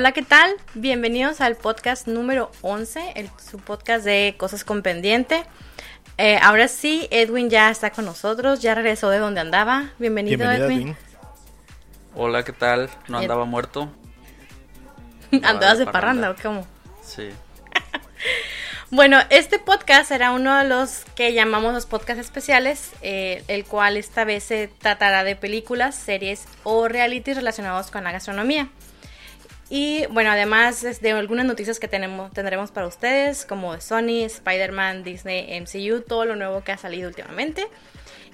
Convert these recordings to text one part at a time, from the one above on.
Hola, ¿qué tal? Bienvenidos al podcast número 11, el, su podcast de Cosas con Pendiente. Eh, ahora sí, Edwin ya está con nosotros, ya regresó de donde andaba. Bienvenido, Edwin. Hola, ¿qué tal? No andaba muerto. ¿Andabas de parranda o cómo? Sí. bueno, este podcast será uno de los que llamamos los podcasts especiales, eh, el cual esta vez se tratará de películas, series o realities relacionados con la gastronomía. Y bueno, además de algunas noticias que tenemos, tendremos para ustedes, como de Sony, Spider-Man, Disney, MCU, todo lo nuevo que ha salido últimamente.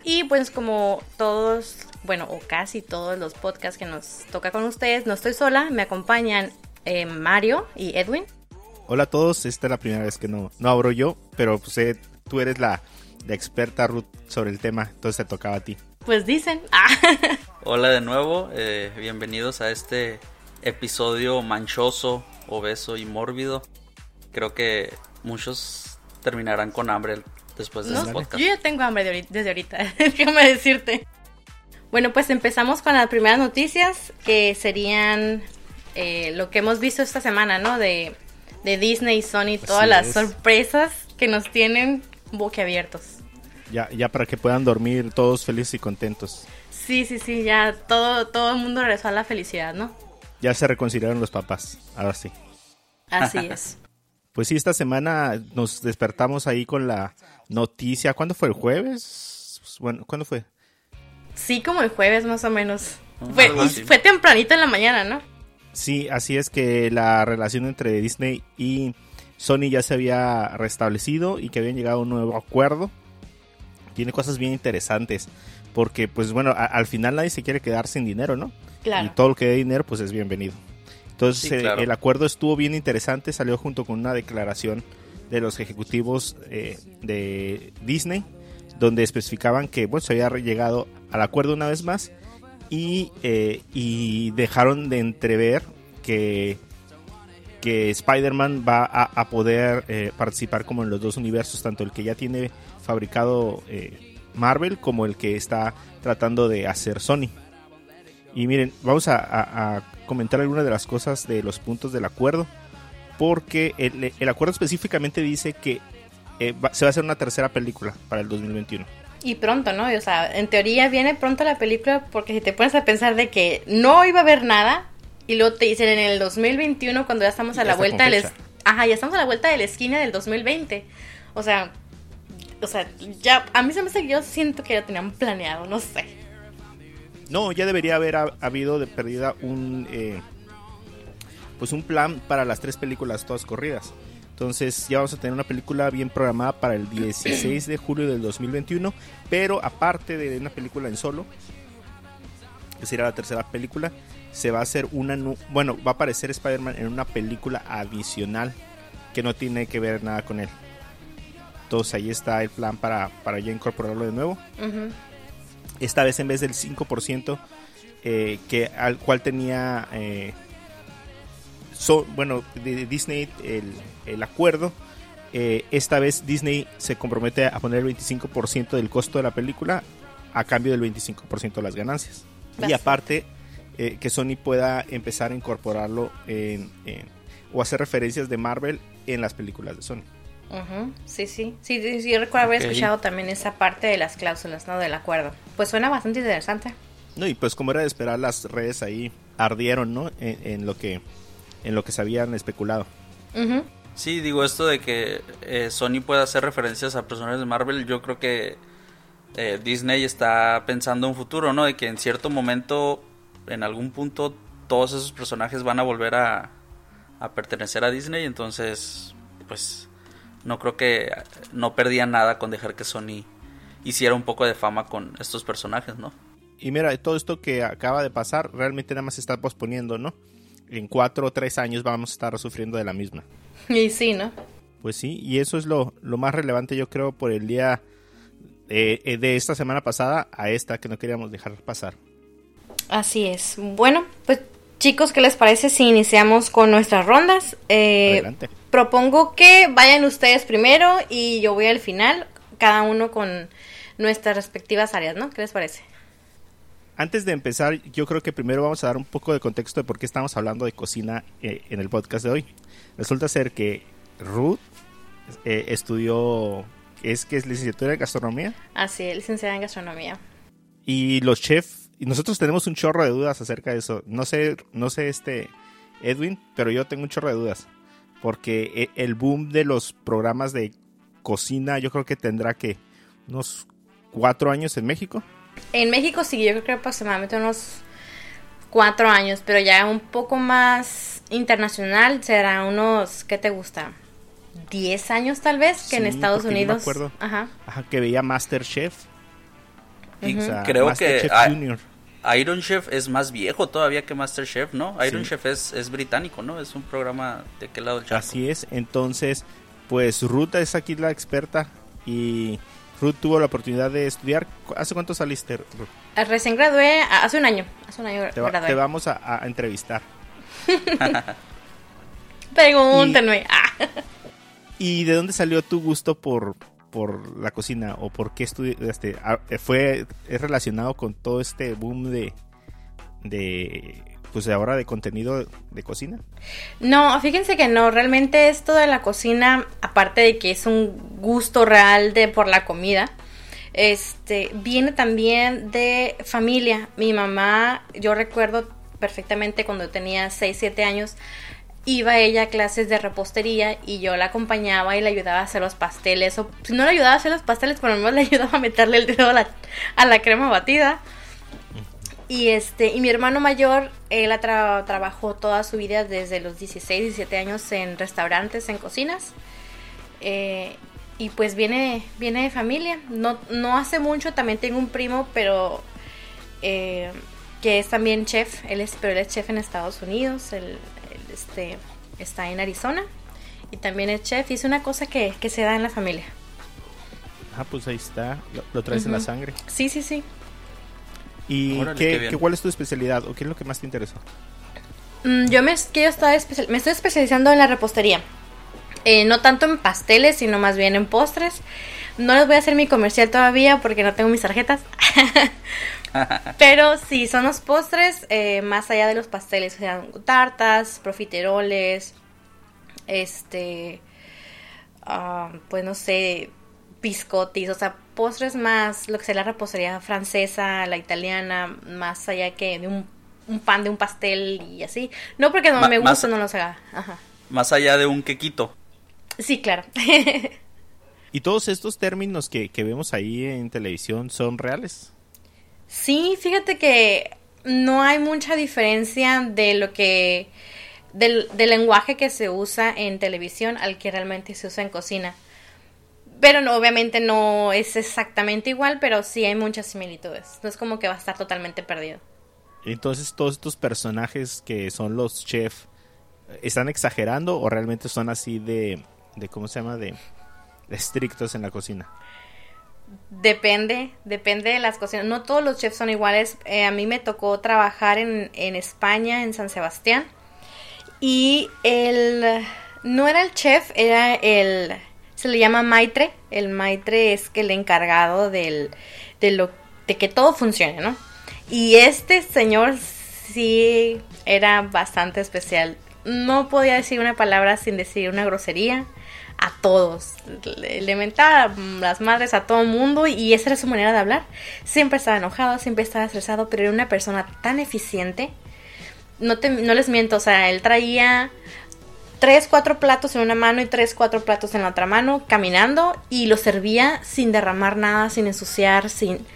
Y pues como todos, bueno, o casi todos los podcasts que nos toca con ustedes, no estoy sola, me acompañan eh, Mario y Edwin. Hola a todos, esta es la primera vez que no, no abro yo, pero pues eh, tú eres la, experta Ruth sobre el tema, entonces te tocaba a ti. Pues dicen. Hola de nuevo, eh, bienvenidos a este episodio manchoso, obeso y mórbido. Creo que muchos terminarán con hambre después de este podcast. Yo ya tengo hambre desde ahorita, déjame decirte. Bueno, pues empezamos con las primeras noticias, que serían eh, lo que hemos visto esta semana, ¿no? De, Disney y Sony, todas las sorpresas que nos tienen boquiabiertos. Ya, ya para que puedan dormir todos felices y contentos. Sí, sí, sí, ya todo, todo el mundo regresó a la felicidad, ¿no? Ya se reconciliaron los papás, ahora sí. Así es. Pues sí, esta semana nos despertamos ahí con la noticia. ¿Cuándo fue? ¿El jueves? Bueno, ¿cuándo fue? Sí, como el jueves más o menos. Ah, fue, fue tempranito en la mañana, ¿no? Sí, así es que la relación entre Disney y Sony ya se había restablecido y que habían llegado a un nuevo acuerdo. Tiene cosas bien interesantes. Porque, pues bueno, al final nadie se quiere quedar sin dinero, ¿no? Y todo lo que dé dinero, pues es bienvenido. Entonces, eh, el acuerdo estuvo bien interesante, salió junto con una declaración de los ejecutivos eh, de Disney, donde especificaban que bueno, se había llegado al acuerdo una vez más y, eh, y dejaron de entrever que, que Spider-Man va a, poder participar como en los dos universos, tanto el que ya tiene fabricado Marvel como el que está tratando de hacer Sony. Y miren, vamos a, comentar algunas de las cosas de los puntos del acuerdo. Porque el, acuerdo específicamente dice que eh, se va a hacer una tercera película para el 2021. Y pronto, ¿no? O sea, en teoría viene pronto la película porque si te pones a pensar de que no iba a haber nada y luego te dicen en el 2021 cuando ya estamos a la vuelta del Ajá, ya estamos a la vuelta de la esquina del 2020. O sea, o sea, ya a mí se me hace que yo siento que ya tenían planeado, no sé. No, ya debería haber habido de perdida un eh, pues un plan para las tres películas todas corridas. Entonces ya vamos a tener una película bien programada para el 16 de julio del 2021, pero aparte de una película en solo, que será la tercera película, se va a hacer una bueno, va a aparecer Spider-Man en una película adicional que no tiene que ver nada con él. Entonces ahí está el plan para, para ya incorporarlo de nuevo. Esta vez en vez del 5% eh, que al cual tenía eh, bueno de Disney el, acuerdo eh, esta vez Disney se compromete a poner el 25% del costo de la película a cambio del 25% de las ganancias. Y aparte que Sony pueda empezar a incorporarlo en, o hacer referencias de Marvel en las películas de Sony Sí, sí, sí, sí, yo recuerdo haber escuchado también esa parte de las cláusulas, ¿no? Del acuerdo. Pues suena bastante interesante. No, y pues como era de esperar, las redes ahí ardieron, ¿no? En, lo que en lo que se habían especulado. Sí, digo esto de que eh, Sony pueda hacer referencias a personajes de Marvel, yo creo que eh, Disney está pensando en un futuro, ¿no? De que en cierto momento, en algún punto, todos esos personajes van a volver a, a pertenecer a Disney, entonces, pues no creo que no perdía nada con dejar que Sony hiciera un poco de fama con estos personajes, ¿no? Y mira, todo esto que acaba de pasar realmente nada más se está posponiendo, ¿no? En cuatro o tres años vamos a estar sufriendo de la misma. Y sí, ¿no? Pues sí, y eso es lo, más relevante yo creo por el día eh, eh, de esta semana pasada a esta que no queríamos dejar pasar. Así es. Bueno, pues chicos, ¿qué les parece si iniciamos con nuestras rondas? Eh, Adelante propongo que vayan ustedes primero y yo voy al final, cada uno con nuestras respectivas áreas, ¿no? ¿Qué les parece? antes de empezar, yo creo que primero vamos a dar un poco de contexto de por qué estamos hablando de cocina eh, en el podcast de hoy. Resulta ser que Ruth eh, estudió, es que es licenciatura en gastronomía. Así, es, licenciada en gastronomía. Y los chefs, y nosotros tenemos un chorro de dudas acerca de eso. No sé, no sé este Edwin, pero yo tengo un chorro de dudas. Porque eh, el boom de los programas de cocina, yo creo que tendrá que unos cuatro años en México. En México sí, yo creo que aproximadamente unos cuatro años, pero ya un poco más internacional será unos, ¿qué te gusta? ¿Diez años tal vez que en Estados porque yo me Unidos. acuerdo. Ajá. Ajá, que veía Masterchef. Y O sea, creo Masterchef que ah, Junior. Iron Chef es más viejo todavía que Masterchef, ¿no? Iron Sí. Chef es, es británico, ¿no? Es un programa de qué lado del charco. Así es, entonces, pues Ruth es aquí la experta y Ruth tuvo la oportunidad de estudiar. ¿Hace cuánto saliste, Ruth? Eh, Recién gradué a- hace un año. Hace un año Te, va- gradué. te vamos a, a entrevistar. Pregúntenme. Ah. ¿Y de dónde salió tu gusto por, por la cocina o por qué estudiaste? Ah, ¿Fue es relacionado con todo este boom de, de pues de ahora de contenido de cocina? No, fíjense que no, realmente esto de la cocina, aparte de que es un gusto real de por la comida, este viene también de familia. Mi mamá, yo recuerdo perfectamente cuando tenía 6, 7 años, iba ella a clases de repostería y yo la acompañaba y le ayudaba a hacer los pasteles. O si no le ayudaba a hacer los pasteles, por lo menos le ayudaba a meterle el dedo a la, a la crema batida. Y este, y mi hermano mayor, él tra- trabajó toda su vida desde los 16, 17 años en restaurantes, en cocinas. Eh, y pues viene, viene de familia. No, no hace mucho, también tengo un primo, pero eh, que es también chef. Él es, pero él es chef en Estados Unidos. Este, está en Arizona. Y también es chef. Y es una cosa que, que se da en la familia. Ah, pues ahí está, lo, lo traes en la sangre. Sí, sí, sí. ¿Y Órale, qué, qué- cuál es tu especialidad o qué es lo que más te interesó? Mm, yo me, que yo estaba especial- me estoy especializando en la repostería. Eh, no tanto en pasteles, sino más bien en postres. No les voy a hacer mi comercial todavía porque no tengo mis tarjetas. Pero sí, son los postres eh, más allá de los pasteles. O sea, tartas, profiteroles, este, ah, pues no sé, biscottis. O sea, postres más, lo que sea la repostería francesa, la italiana, más allá que de un, un pan de un pastel y así. No porque no Ma- me más- gusta, no los haga. Ajá. Más allá de un quequito. Sí, claro. ¿Y todos estos términos que, que vemos ahí en televisión son reales? Sí, fíjate que no hay mucha diferencia de lo que del, del lenguaje que se usa en televisión al que realmente se usa en cocina. Pero no, obviamente no es exactamente igual, pero sí hay muchas similitudes. No es como que va a estar totalmente perdido. Entonces, todos estos personajes que son los chefs, ¿están exagerando o realmente son así de, de ¿cómo se llama? De, de estrictos en la cocina. Depende, depende de las cocinas. No todos los chefs son iguales. Eh, a mí me tocó trabajar en, en España, en San Sebastián. Y el... No era el chef, era el... Se le llama maitre. El maitre es el encargado del, de, lo, de que todo funcione, ¿no? Y este señor sí era bastante especial. No podía decir una palabra sin decir una grosería a todos. Le, mentaba las madres a todo el mundo y esa era su manera de hablar. Siempre estaba enojado, siempre estaba estresado, pero era una persona tan eficiente. No, te, no les miento, o sea, él traía tres, cuatro platos en una mano y tres, cuatro platos en la otra mano, caminando y lo servía sin derramar nada, sin ensuciar, sin...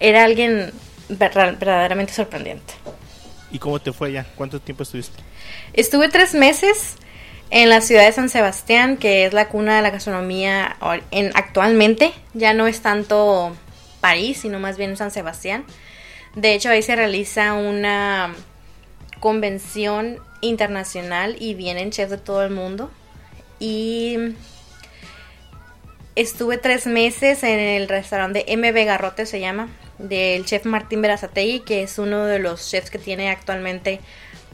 Era alguien ver- verdaderamente sorprendente. ¿Y cómo te fue ya? ¿Cuánto tiempo estuviste? Estuve tres meses en la ciudad de San Sebastián, que es la cuna de la gastronomía en, actualmente. Ya no es tanto París, sino más bien San Sebastián. De hecho, ahí se realiza una convención internacional y vienen chefs de todo el mundo. Y estuve tres meses en el restaurante MB Garrote, se llama, del chef Martín Berazategui, que es uno de los chefs que tiene actualmente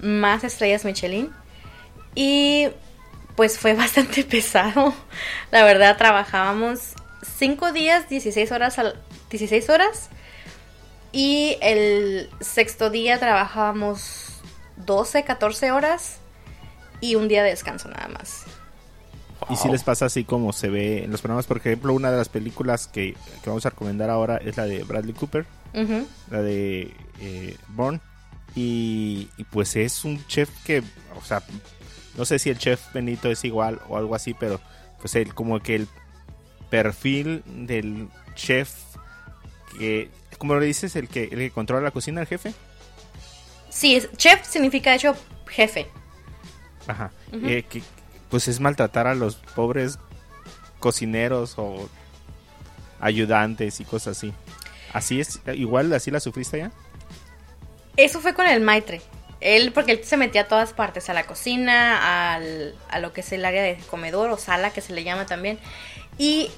más estrellas Michelin. Y pues fue bastante pesado. La verdad, trabajábamos 5 días, 16 horas, al, 16 horas. Y el sexto día trabajábamos 12, 14 horas y un día de descanso nada más. Y si les pasa así como se ve en los programas, por ejemplo, una de las películas que, que vamos a recomendar ahora es la de Bradley Cooper, la de eh, Bourne. Y, y pues es un chef que, o sea, no sé si el chef Benito es igual o algo así, pero pues el, como que el perfil del chef que, como le dices, el que, el que controla la cocina, el jefe. Sí, es- chef significa de hecho jefe. Ajá. Eh, que pues es maltratar a los pobres cocineros o ayudantes y cosas así. Así es, igual así la sufriste ya. Eso fue con el maitre. Él, porque él se metía a todas partes, a la cocina, al, a lo que es el área de comedor o sala, que se le llama también. Y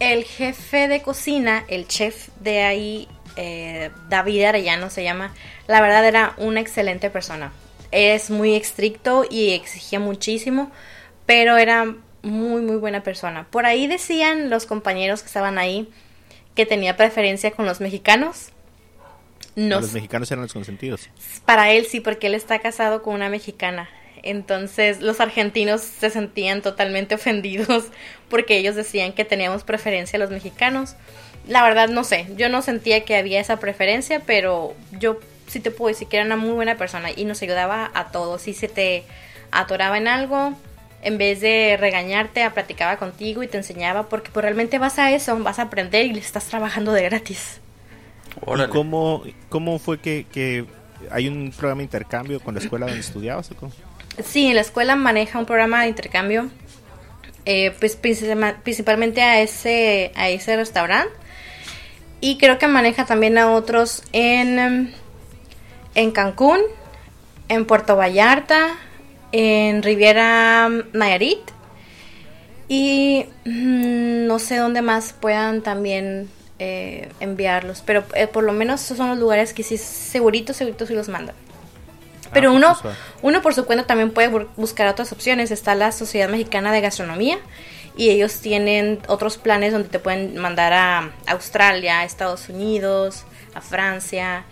el jefe de cocina, el chef de ahí, eh, David Arellano se llama, la verdad era una excelente persona. Es muy estricto y exigía muchísimo, pero era muy, muy buena persona. Por ahí decían los compañeros que estaban ahí que tenía preferencia con los mexicanos. No los mexicanos eran los consentidos. Para él sí, porque él está casado con una mexicana. Entonces los argentinos se sentían totalmente ofendidos porque ellos decían que teníamos preferencia a los mexicanos. La verdad no sé, yo no sentía que había esa preferencia, pero yo sí te puedo decir que era una muy buena persona y nos ayudaba a todos. Si se te atoraba en algo, en vez de regañarte, platicaba contigo y te enseñaba porque pues, realmente vas a eso, vas a aprender y le estás trabajando de gratis. Órale. ¿Y cómo, cómo fue que, que hay un programa de intercambio con la escuela donde estudiabas? o cómo? Sí, la escuela maneja un programa de intercambio, eh, pues principalmente a ese, a ese restaurante. Y creo que maneja también a otros en, en Cancún, en Puerto Vallarta, en Riviera Nayarit. Y mm, no sé dónde más puedan también eh, enviarlos. Pero eh, por lo menos esos son los lugares que sí, seguritos, seguritos sí los mandan. Pero Ah, pues, uno, uno por su cuenta también puede bu- buscar otras opciones. Está la Sociedad Mexicana de Gastronomía y ellos tienen otros planes donde te pueden mandar a Australia, a Estados Unidos, a Francia.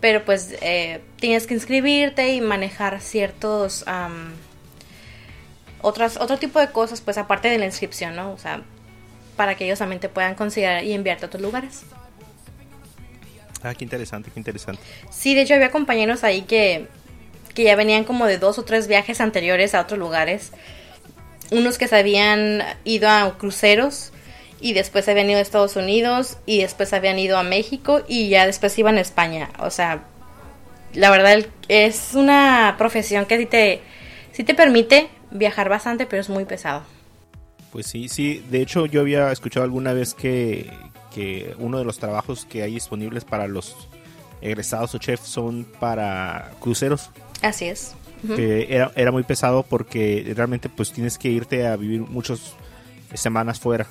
Pero pues eh, tienes que inscribirte y manejar ciertos... am, otras, otro tipo de cosas, pues aparte de la inscripción, ¿no? O sea, para que ellos también te puedan considerar y enviarte a otros lugares. Ah, qué interesante, qué interesante. Sí, de hecho había compañeros ahí que, que ya venían como de dos o tres viajes anteriores a otros lugares. Unos que se habían ido a cruceros y después se habían ido a Estados Unidos y después habían ido a México y ya después iban a España. O sea, la verdad es una profesión que sí te, sí te permite viajar bastante, pero es muy pesado. Pues sí, sí. De hecho, yo había escuchado alguna vez que, que uno de los trabajos que hay disponibles para los egresados o chefs son para cruceros. Así es. Que era, era muy pesado porque realmente pues tienes que irte a vivir muchas semanas fuera.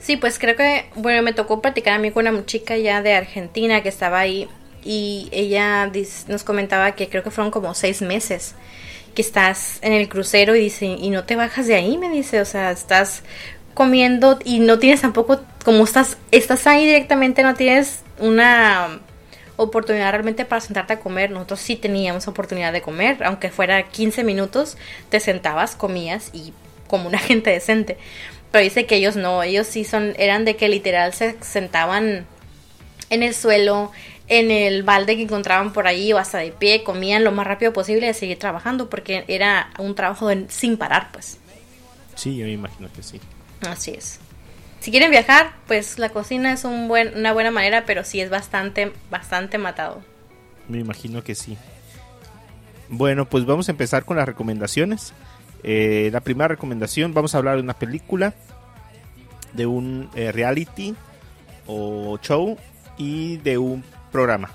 Sí, pues creo que, bueno, me tocó platicar a mí con una chica ya de Argentina que estaba ahí y ella nos comentaba que creo que fueron como seis meses que estás en el crucero y dice, y no te bajas de ahí, me dice, o sea, estás comiendo y no tienes tampoco, como estás, estás ahí directamente, no tienes una oportunidad realmente para sentarte a comer. Nosotros sí teníamos oportunidad de comer, aunque fuera 15 minutos, te sentabas, comías y como una gente decente. Pero dice que ellos no, ellos sí son, eran de que literal se sentaban en el suelo, en el balde que encontraban por ahí o hasta de pie, comían lo más rápido posible y seguir trabajando porque era un trabajo sin parar, pues. Sí, yo me imagino que sí. Así es. Si quieren viajar, pues la cocina es un buen, una buena manera, pero sí es bastante, bastante matado. Me imagino que sí. Bueno, pues vamos a empezar con las recomendaciones. Eh, la primera recomendación, vamos a hablar de una película, de un eh, reality o show y de un programa.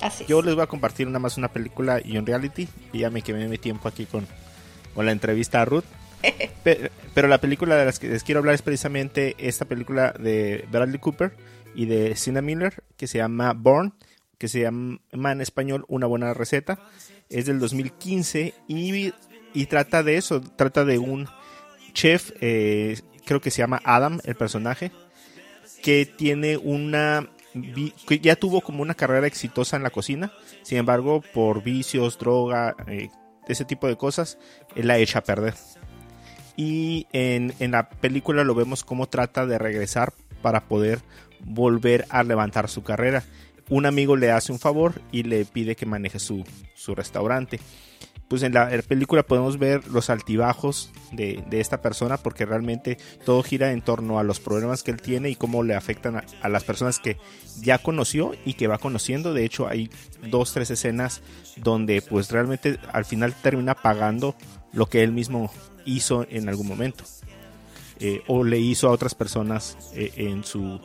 Así. Yo les voy a compartir nada más una película y un reality. Y ya me quemé mi tiempo aquí con, con la entrevista a Ruth. Pe- Pero, la película de las que les quiero hablar es precisamente esta película de Bradley Cooper y de Sienna Miller que se llama Born, que se llama en español Una buena receta. Es del 2015 y, y trata de eso, trata de un chef, eh, creo que se llama Adam, el personaje, que tiene una ya tuvo como una carrera exitosa en la cocina, sin embargo, por vicios, droga, eh, ese tipo de cosas, la echa a perder. Y en, en la película lo vemos como trata de regresar para poder volver a levantar su carrera. Un amigo le hace un favor y le pide que maneje su, su restaurante pues en la, película podemos ver los altibajos de, esta persona porque realmente todo gira en torno a los problemas que él tiene y cómo le afectan a, las personas que ya conoció y que va conociendo. De hecho hay dos, tres escenas donde pues realmente al final termina pagando lo que él mismo hizo en algún momento. Eh, o le hizo a otras personas eh, en, su,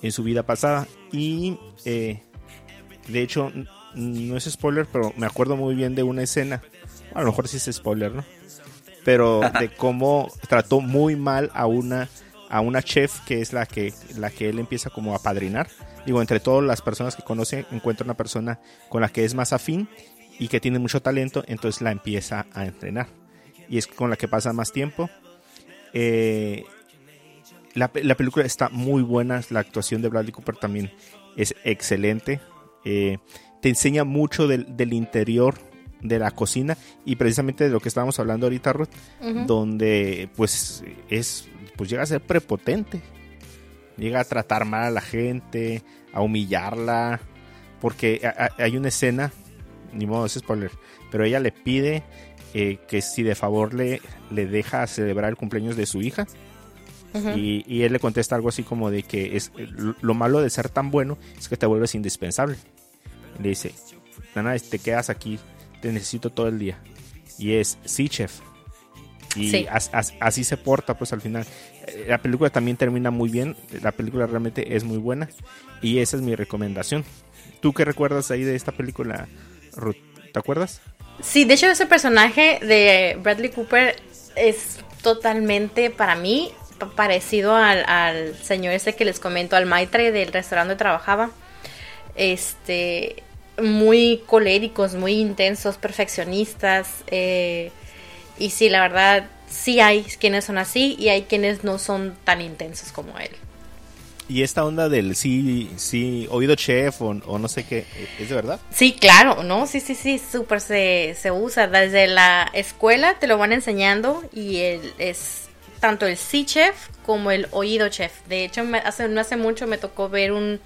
en su vida pasada. Y eh, de hecho no es spoiler, pero me acuerdo muy bien de una escena, a lo mejor sí es spoiler, ¿no? Pero de cómo trató muy mal a una a una chef que es la que la que él empieza como a padrinar. Digo, entre todas las personas que conoce, encuentra una persona con la que es más afín y que tiene mucho talento, entonces la empieza a entrenar. Y es con la que pasa más tiempo. Eh, la, la, película está muy buena, la actuación de Bradley Cooper también es excelente. Eh, te enseña mucho del, del, interior de la cocina y precisamente de lo que estábamos hablando ahorita, Ruth, donde pues es, pues llega a ser prepotente, llega a tratar mal a la gente, a humillarla, porque hay una escena, ni modo es spoiler, pero ella le pide eh, que si de favor le, le deja celebrar el cumpleaños de su hija. y, y, él le contesta algo así como de que es lo malo de ser tan bueno es que te vuelves indispensable le dice, Nana, te quedas aquí, te necesito todo el día. Y es, sí, chef. Y así se porta, pues al final. La película también termina muy bien. La película realmente es muy buena. Y esa es mi recomendación. ¿Tú qué recuerdas ahí de esta película, Ruth? ¿Te acuerdas? Sí, de hecho ese personaje de Bradley Cooper es totalmente para mí parecido al, al señor ese que les comento, al maitre del restaurante donde trabajaba. Este, muy coléricos, muy intensos, perfeccionistas. Eh, y sí, la verdad, sí hay quienes son así y hay quienes no son tan intensos como él. ¿Y esta onda del sí, sí, oído chef o, no sé qué, es de verdad? Sí, claro, ¿no? Sí, sí, sí, súper se, se usa. Desde la escuela te lo van enseñando y es tanto el sí chef como el oído chef. De hecho, hace, no hace mucho me tocó ver un,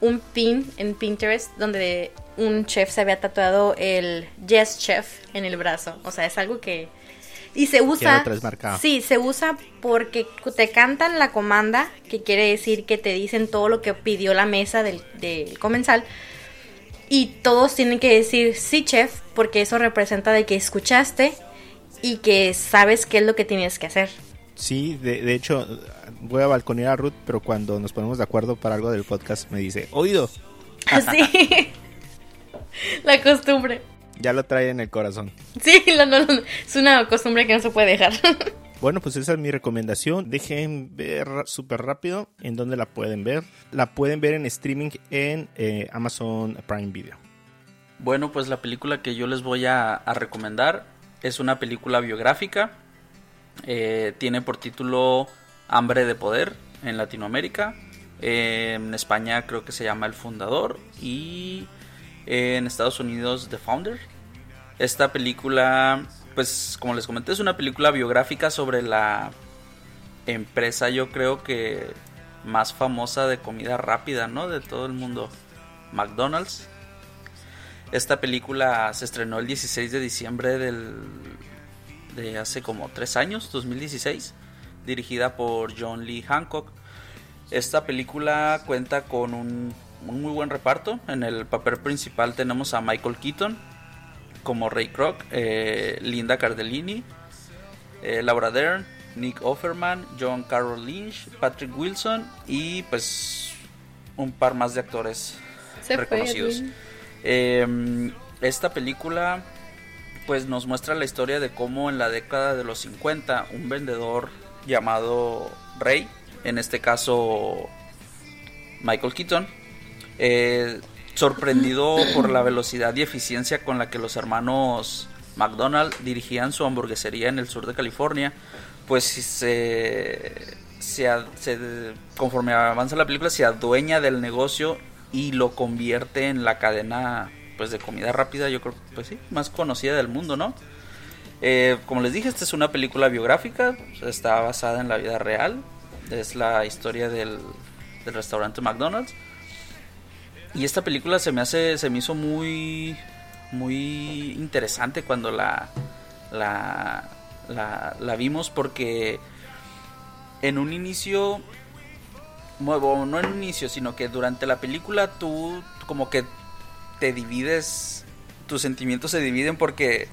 un pin en Pinterest donde un chef se había tatuado el Yes Chef en el brazo. O sea, es algo que... Y se usa... Sí, se usa porque te cantan la comanda, que quiere decir que te dicen todo lo que pidió la mesa del, del comensal. Y todos tienen que decir sí, chef, porque eso representa de que escuchaste y que sabes qué es lo que tienes que hacer. Sí, de, de hecho, voy a balconear a Ruth, pero cuando nos ponemos de acuerdo para algo del podcast me dice, oído. Sí, la costumbre. Ya lo trae en el corazón. Sí, es una costumbre que no se puede dejar. Bueno, pues esa es mi recomendación. Dejen ver súper rápido en dónde la pueden ver. La pueden ver en streaming en eh, Amazon Prime Video. Bueno, pues la película que yo les voy a recomendar es una película biográfica. Eh, tiene por título Hambre de Poder en Latinoamérica. en España creo que se llama El Fundador. Y en Estados Unidos The Founder. Esta película, pues como les comenté, es una película biográfica sobre la empresa yo creo que más famosa de comida rápida, ¿no? De todo el mundo. McDonald's. Esta película se estrenó el 16 de diciembre del, de hace como tres años, 2016 dirigida por John Lee Hancock. Esta película cuenta con un, muy buen reparto. En el papel principal tenemos a Michael Keaton como Ray Kroc, eh, Linda Cardellini, eh, Laura Dern, Nick Offerman, John Carroll Lynch, Patrick Wilson y pues un par más de actores reconocidos. Em, esta película pues nos muestra la historia de cómo en la década de los 50 un vendedor llamado Rey, en este caso Michael Keaton, eh, sorprendido por la velocidad y eficiencia con la que los hermanos McDonald's dirigían su hamburguesería en el sur de California, pues se, se, conforme avanza la película se adueña del negocio y lo convierte en la cadena pues de comida rápida, yo creo, pues sí, más conocida del mundo, ¿no? Eh, como les dije, esta es una película biográfica, está basada en la vida real, es la historia del, del restaurante McDonald's. Y esta película se me hace, se me hizo muy, muy interesante cuando la, la, la, vimos porque en un inicio, bueno, no en un inicio, sino que durante la película tú como que te divides, tus sentimientos se dividen porque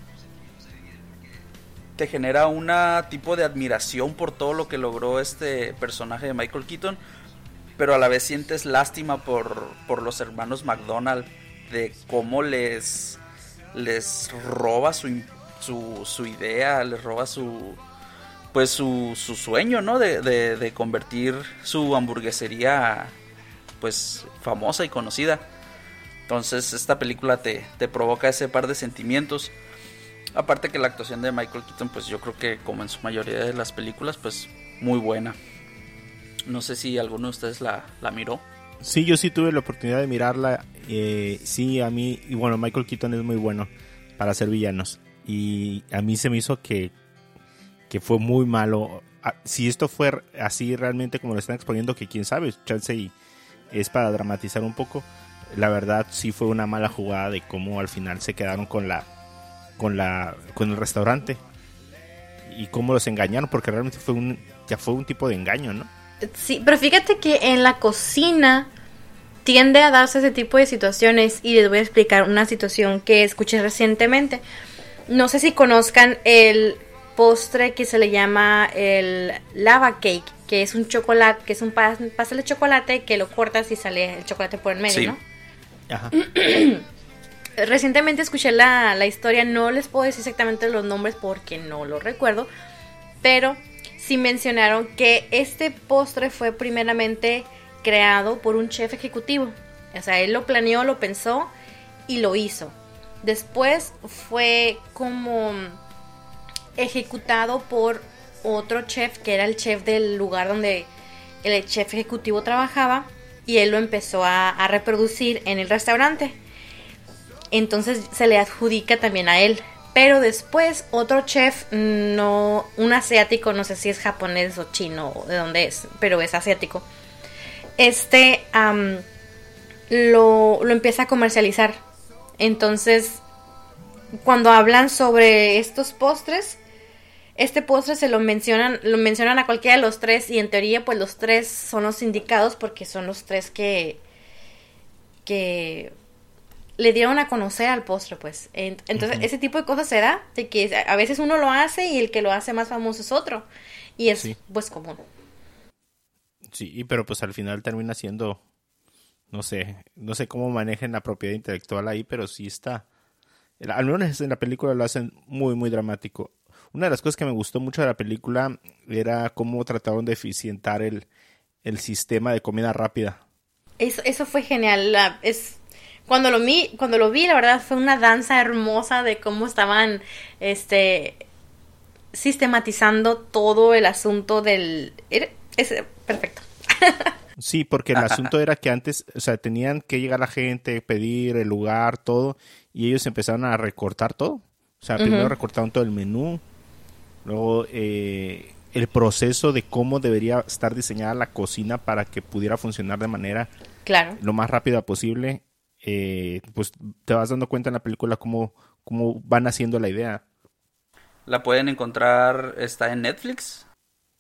te genera un tipo de admiración por todo lo que logró este personaje de Michael Keaton, pero a la vez sientes lástima por, por los hermanos McDonald, de cómo les, les roba su, su, idea, les roba su, pues su, su sueño, ¿no? De, de, de, convertir su hamburguesería, pues, famosa y conocida. Entonces, esta película te, te provoca ese par de sentimientos. Aparte que la actuación de Michael Keaton, pues yo creo que como en su mayoría de las películas, pues muy buena. No sé si alguno de ustedes la, la miró. Sí, yo sí tuve la oportunidad de mirarla. Eh, sí, a mí, y bueno, Michael Keaton es muy bueno para ser villanos. Y a mí se me hizo que, que fue muy malo. Ah, si esto fue así realmente como lo están exponiendo, que quién sabe, chance y es para dramatizar un poco. La verdad sí fue una mala jugada de cómo al final se quedaron con la con la con el restaurante y cómo los engañaron porque realmente fue un ya fue un tipo de engaño, ¿no? Sí, pero fíjate que en la cocina tiende a darse ese tipo de situaciones y les voy a explicar una situación que escuché recientemente. No sé si conozcan el postre que se le llama el lava cake, que es un chocolate, que es un pastel de chocolate que lo cortas y sale el chocolate por el medio, ¿no? Ajá. Recientemente escuché la, la historia, no les puedo decir exactamente los nombres porque no lo recuerdo, pero sí mencionaron que este postre fue primeramente creado por un chef ejecutivo. O sea, él lo planeó, lo pensó y lo hizo. Después fue como ejecutado por otro chef que era el chef del lugar donde el chef ejecutivo trabajaba y él lo empezó a, a reproducir en el restaurante entonces se le adjudica también a él. Pero después otro chef, no, un asiático, no sé si es japonés o chino o de dónde es, pero es asiático. Este lo, lo empieza a comercializar. Entonces, cuando hablan sobre estos postres, este postre se lo mencionan, lo mencionan a cualquiera de los tres y en teoría pues los tres son los indicados porque son los tres que que le dieron a conocer al postre, pues. Entonces, ese tipo de cosas se da, de que a veces uno lo hace y el que lo hace más famoso es otro. Y es, pues, común. Sí, pero pues al final termina siendo, no sé, no sé cómo manejen la propiedad intelectual ahí, pero sí está. Al menos en la película lo hacen muy, muy dramático. Una de las cosas que me gustó mucho de la película era cómo trataron de eficientar el, el sistema de comida rápida. Eso, eso fue genial. La, es cuando lo vi, cuando lo vi, la verdad fue una danza hermosa de cómo estaban este sistematizando todo el asunto del es perfecto. Sí, porque el asunto era que antes, o sea, tenían que llegar la gente, pedir el lugar, todo, y ellos empezaron a recortar todo. O sea, primero recortaron todo el menú, luego eh, el proceso de cómo debería estar diseñada la cocina para que pudiera funcionar de manera claro. lo más rápida posible eh, pues te vas dando cuenta en la película cómo, cómo van haciendo la idea. La pueden encontrar, está en Netflix.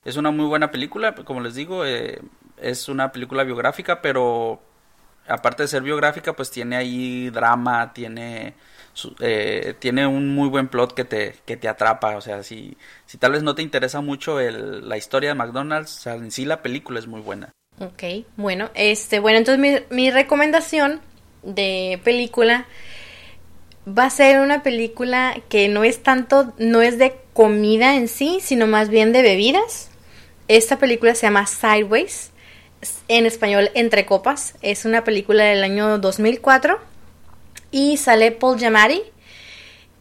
Es una muy buena película, como les digo, eh, es una película biográfica, pero aparte de ser biográfica, pues tiene ahí drama, tiene eh, tiene un muy buen plot que te, que te atrapa. O sea, si, si tal vez no te interesa mucho el, la historia de McDonald's, o sea, en sí la película es muy buena. Ok, bueno, este, bueno, entonces mi, mi recomendación de película va a ser una película que no es tanto, no es de comida en sí, sino más bien de bebidas. Esta película se llama Sideways, en español Entre Copas. Es una película del año 2004 y sale Paul Giamatti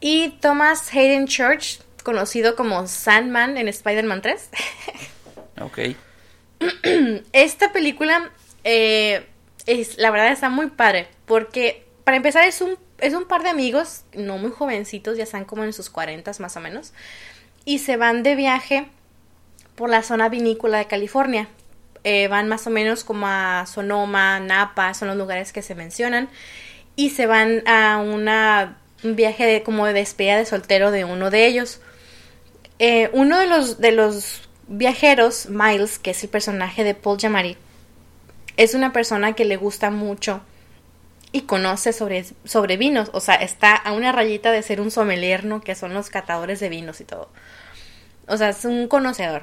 Y Thomas Hayden Church, conocido como Sandman en Spider-Man 3. Ok. Esta película, eh, es, la verdad está muy padre, porque para empezar es un, es un par de amigos, no muy jovencitos, ya están como en sus 40 más o menos, y se van de viaje por la zona vinícola de California. Eh, van más o menos como a Sonoma, Napa, son los lugares que se mencionan, y se van a una, un viaje de, como de despedida de soltero de uno de ellos. Eh, uno de los, de los viajeros, Miles, que es el personaje de Paul Giamatti, es una persona que le gusta mucho y conoce sobre, sobre vinos. O sea, está a una rayita de ser un sommelier, ¿no? Que son los catadores de vinos y todo. O sea, es un conocedor.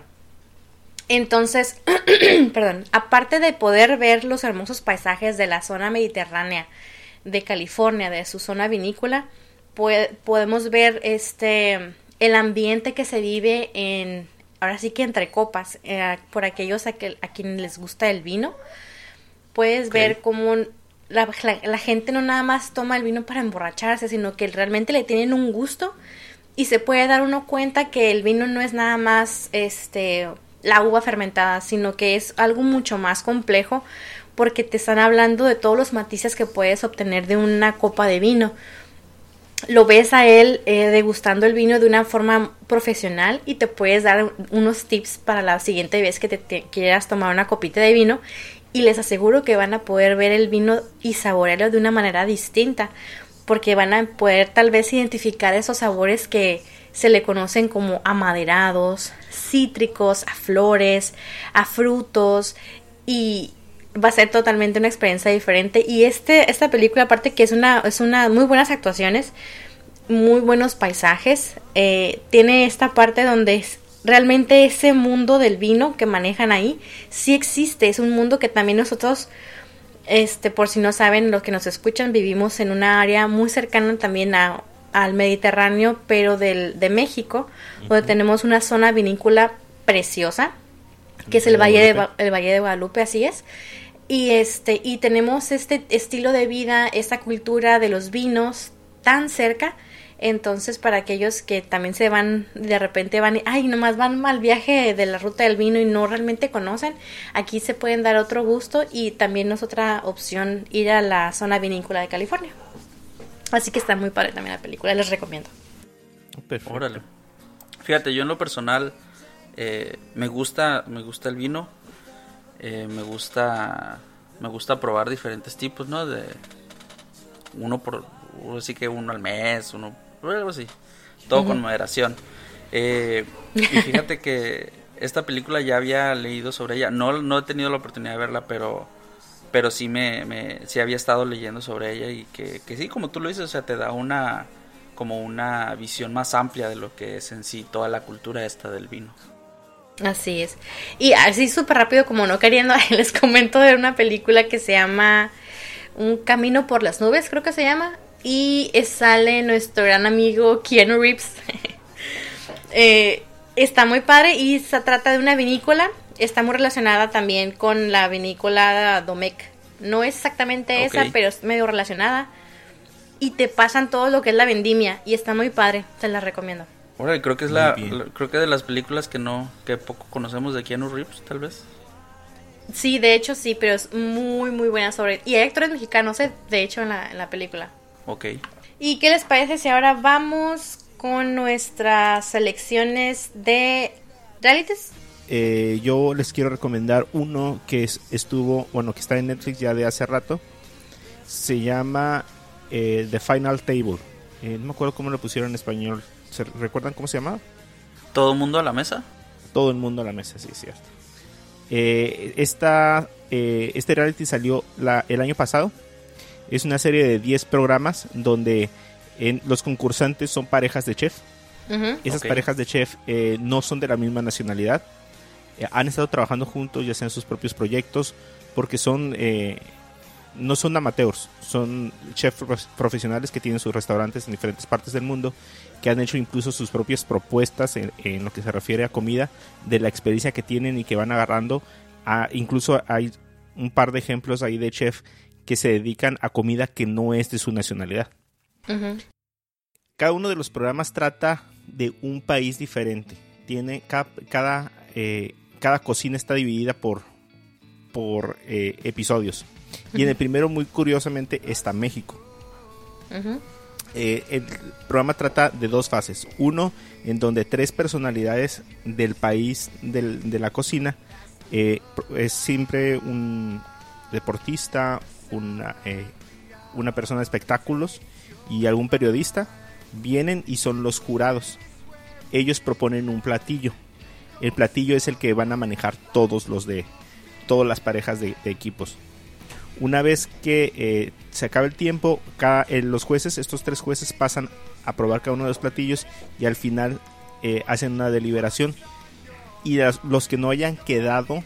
Entonces, perdón, aparte de poder ver los hermosos paisajes de la zona mediterránea de California, de su zona vinícola, podemos ver este el ambiente que se vive en, ahora sí que entre copas, eh, por aquellos a, que, a quienes les gusta el vino, puedes ver cómo la, la, gente no nada más toma el vino para emborracharse, sino que realmente le tienen un gusto y se puede dar uno cuenta que el vino no es nada más este la uva fermentada, sino que es algo mucho más complejo porque te están hablando de todos los matices que puedes obtener de una copa de vino. Lo ves a él eh, degustando el vino de una forma profesional y te puedes dar unos tips para la siguiente vez que te, quieras tomar una copita de vino y les aseguro que van a poder ver el vino y saborearlo de una manera distinta porque van a poder tal vez identificar esos sabores que se le conocen como amaderados, cítricos, a flores, a frutos y, va a ser totalmente una experiencia diferente. Y este, esta película, aparte que es una, es una muy buenas actuaciones, muy buenos paisajes, eh, tiene esta parte donde realmente ese mundo del vino que manejan ahí sí existe. Es un mundo que también nosotros, este, por si no saben, los que nos escuchan, vivimos en una área muy cercana también a, al Mediterráneo, pero del, de México, donde tenemos una zona vinícola preciosa que es el Valle de, el Valle de Guadalupe, así es. Y este, y tenemos este estilo de vida, esta cultura de los vinos tan cerca. Entonces, para aquellos que también se van, de repente van, ay, nomás van al viaje de la ruta del vino y no realmente conocen, aquí se pueden dar otro gusto y también es otra opción ir a la zona vinícola de California. Así que está muy padre también la película, les recomiendo. Perfecto. Órale. Fíjate, yo en lo personal, eh, me gusta, me gusta el vino. Eh, me gusta, me gusta probar diferentes tipos, ¿no? De uno por, así que uno al mes, uno, algo así. Todo con moderación. Eh, y fíjate que esta película ya había leído sobre ella. No, no he tenido la oportunidad de verla, pero pero sí me, me sí había estado leyendo sobre ella y que, que sí, como tú lo dices, o sea, te da una como una visión más amplia de lo que es en sí toda la cultura esta del vino. Así es. Y así súper rápido, como no queriendo, les comento de una película que se llama Un camino por las nubes, creo que se llama. Y sale nuestro gran amigo Keanu Reeves. Eh, está muy padre y se trata de una vinícola. Está muy relacionada también con la vinícola Domecq. No es exactamente esa, pero es medio relacionada. Y te pasan todo lo que es la vendimia. Y está muy padre, se la recomiendo creo que es la, creo que de las películas que no, que poco conocemos de Keanu Reeves, tal vez. Sí, de hecho sí, pero es muy, muy buena sobre... Y hay actores mexicanos, eh, de hecho, en la, en la película. Ok. ¿Y qué les parece si ahora vamos con nuestras selecciones de realities? Eh, yo les quiero recomendar uno que estuvo, bueno, que está en Netflix ya de hace rato. Se llama eh, The Final Table. no me acuerdo cómo lo pusieron en español. ¿Se recuerdan cómo se llamaba? ¿Todo el mundo a la mesa? Todo el mundo a la mesa, sí, es cierto. Eh, esta, eh, este reality salió la, el año pasado. Es una serie de 10 programas donde en, los concursantes son parejas de chef. Esas parejas de chef eh, no son de la misma nacionalidad. Eh, han estado trabajando juntos, ya sean sus propios proyectos, porque son no son amateurs, son chefs profesionales que tienen sus restaurantes en diferentes partes del mundo, que han hecho incluso sus propias propuestas en, lo que se refiere a comida, de la experiencia que tienen y que van agarrando. A, incluso hay un par de ejemplos ahí de chef que se dedican a comida que no es de su nacionalidad. cada uno de los programas trata de un país diferente. Tiene cada, cada, eh, cada cocina está dividida por, por eh, episodios. Y en el primero, muy curiosamente, está México. Eh, el programa trata de dos fases. Uno, en donde tres personalidades del país de la cocina es siempre un deportista, una, una persona de espectáculos y algún periodista vienen y son los jurados. Ellos proponen un platillo. El platillo es el que van a manejar todos los de todas las parejas de, equipos. Una vez que eh, se acaba el tiempo, cada, eh, los jueces, estos tres jueces pasan a probar cada uno de los platillos y al final eh, hacen una deliberación. Y los que no hayan quedado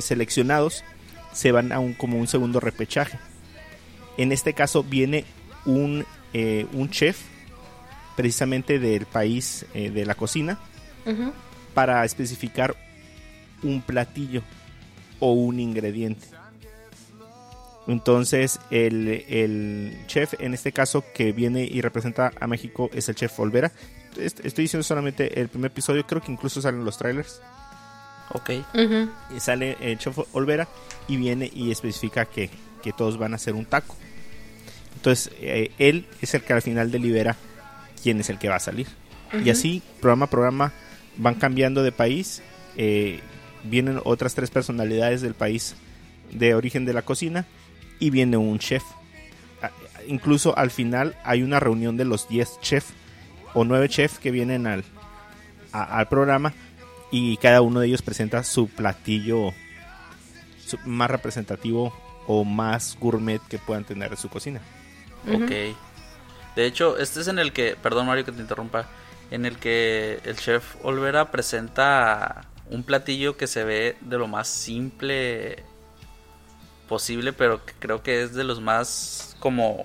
seleccionados se van a un, como un segundo repechaje. En este caso viene un, un chef precisamente del país eh, de la cocina para especificar un platillo o un ingrediente. Entonces el, chef en este caso que viene y representa a México es el chef Olvera. Estoy diciendo solamente el primer episodio, creo que incluso salen los trailers. Ok. y sale el chef Olvera y viene y especifica que, todos van a hacer un taco. Entonces eh, él es el que al final delibera quién es el que va a salir. Y así, programa a programa, van cambiando de país. Eh, vienen otras tres personalidades del país de origen de la cocina y viene un chef. Incluso al final hay una reunión de los 10 chefs o 9 chefs que vienen al, al programa y cada uno de ellos presenta su platillo más representativo o más gourmet que puedan tener en su cocina. Ok. De hecho, este es en el que, perdón Mario que te interrumpa, en el que el chef Olvera presenta un platillo que se ve de lo más simple posible, pero que creo que es de los más como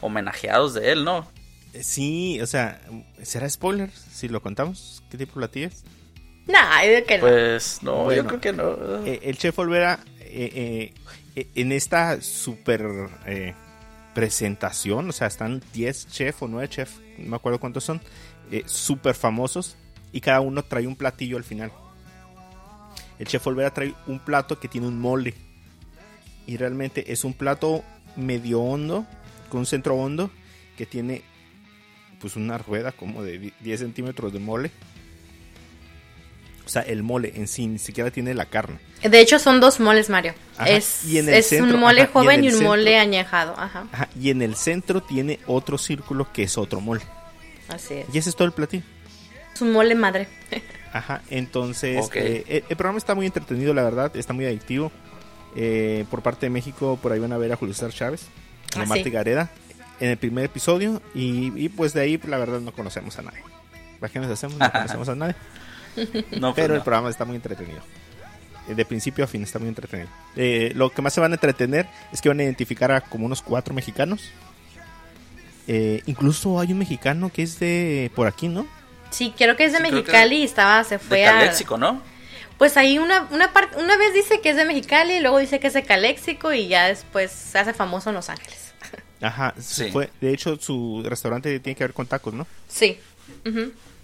homenajeados de él, ¿no? Eh, sí, o sea, ¿será spoiler si lo contamos? ¿Qué tipo de platillo es? No, yo que no. Pues no, yo creo que no. Eh, el chef Olvera eh, en esta super presentación, o sea, están 10 chefs o 9 chefs, no me acuerdo cuántos son, eh, súper famosos y cada uno trae un platillo al final. El chef Olvera trae un plato que tiene un mole y realmente es un plato medio hondo, con un centro hondo, que tiene pues una rueda como de 10 centímetros de mole o sea, el mole en sí ni siquiera tiene la carne. De hecho, son dos moles, Mario. es, un mole joven y, un mole añejado. Ajá. Y en el centro tiene otro círculo que es otro mole. Así es. Y ese es todo el platillo. Es un mole madre. Ajá, entonces eh, el, programa está muy entretenido, la verdad, está muy adictivo. Eh, por parte de México, por ahí van a ver a Julio César Chávez, a ah, Marta Gareda, en el primer episodio. Y, pues de ahí, la verdad, no conocemos a nadie. ¿Para qué nos hacemos? No conocemos a nadie. no, pero el programa está muy entretenido. Eh, de principio a fin está muy entretenido. Eh, lo que más se van a entretener es que van a identificar a como unos cuatro mexicanos. Eh, incluso hay un mexicano que es de por aquí, ¿no? Sí, creo que es de Mexicali y estaba, se fue de Caléxico, ¿no? Pues ahí una, una, una vez dice que es de Mexicali, y luego dice que es de Caléxico y ya después se hace famoso en Los Ángeles. Ajá, fue, de hecho su restaurante tiene que ver con tacos, ¿no? Sí.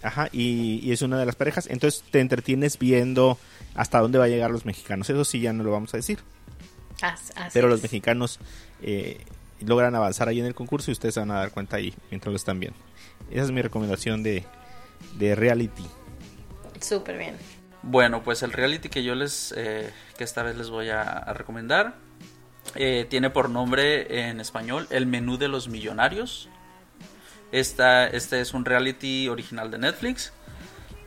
Ajá, y, es una de las parejas. Entonces te entretienes viendo hasta dónde va a llegar los mexicanos. Eso sí ya no lo vamos a decir. Pero los mexicanos eh, logran avanzar ahí en el concurso y ustedes se van a dar cuenta ahí mientras lo están viendo. Esa es mi recomendación de, reality. Súper bien. Bueno, pues el reality que yo les, eh, que esta vez les voy a, recomendar, eh, tiene por nombre en español El Menú de los Millonarios. Esta, este es un reality original de Netflix.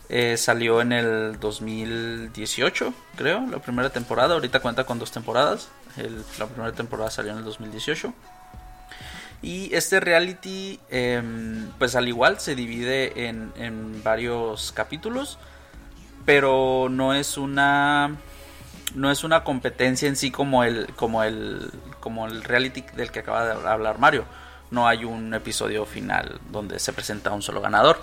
Eh, salió en el 2018, creo, la primera temporada. Ahorita cuenta con dos temporadas. la primera temporada salió en el 2018. Y este reality, em, pues al igual, se divide en, en, varios capítulos. Pero no es una. No es una competencia en sí como el. como el. como el reality del que acaba de hablar Mario no hay un episodio final donde se presenta un solo ganador.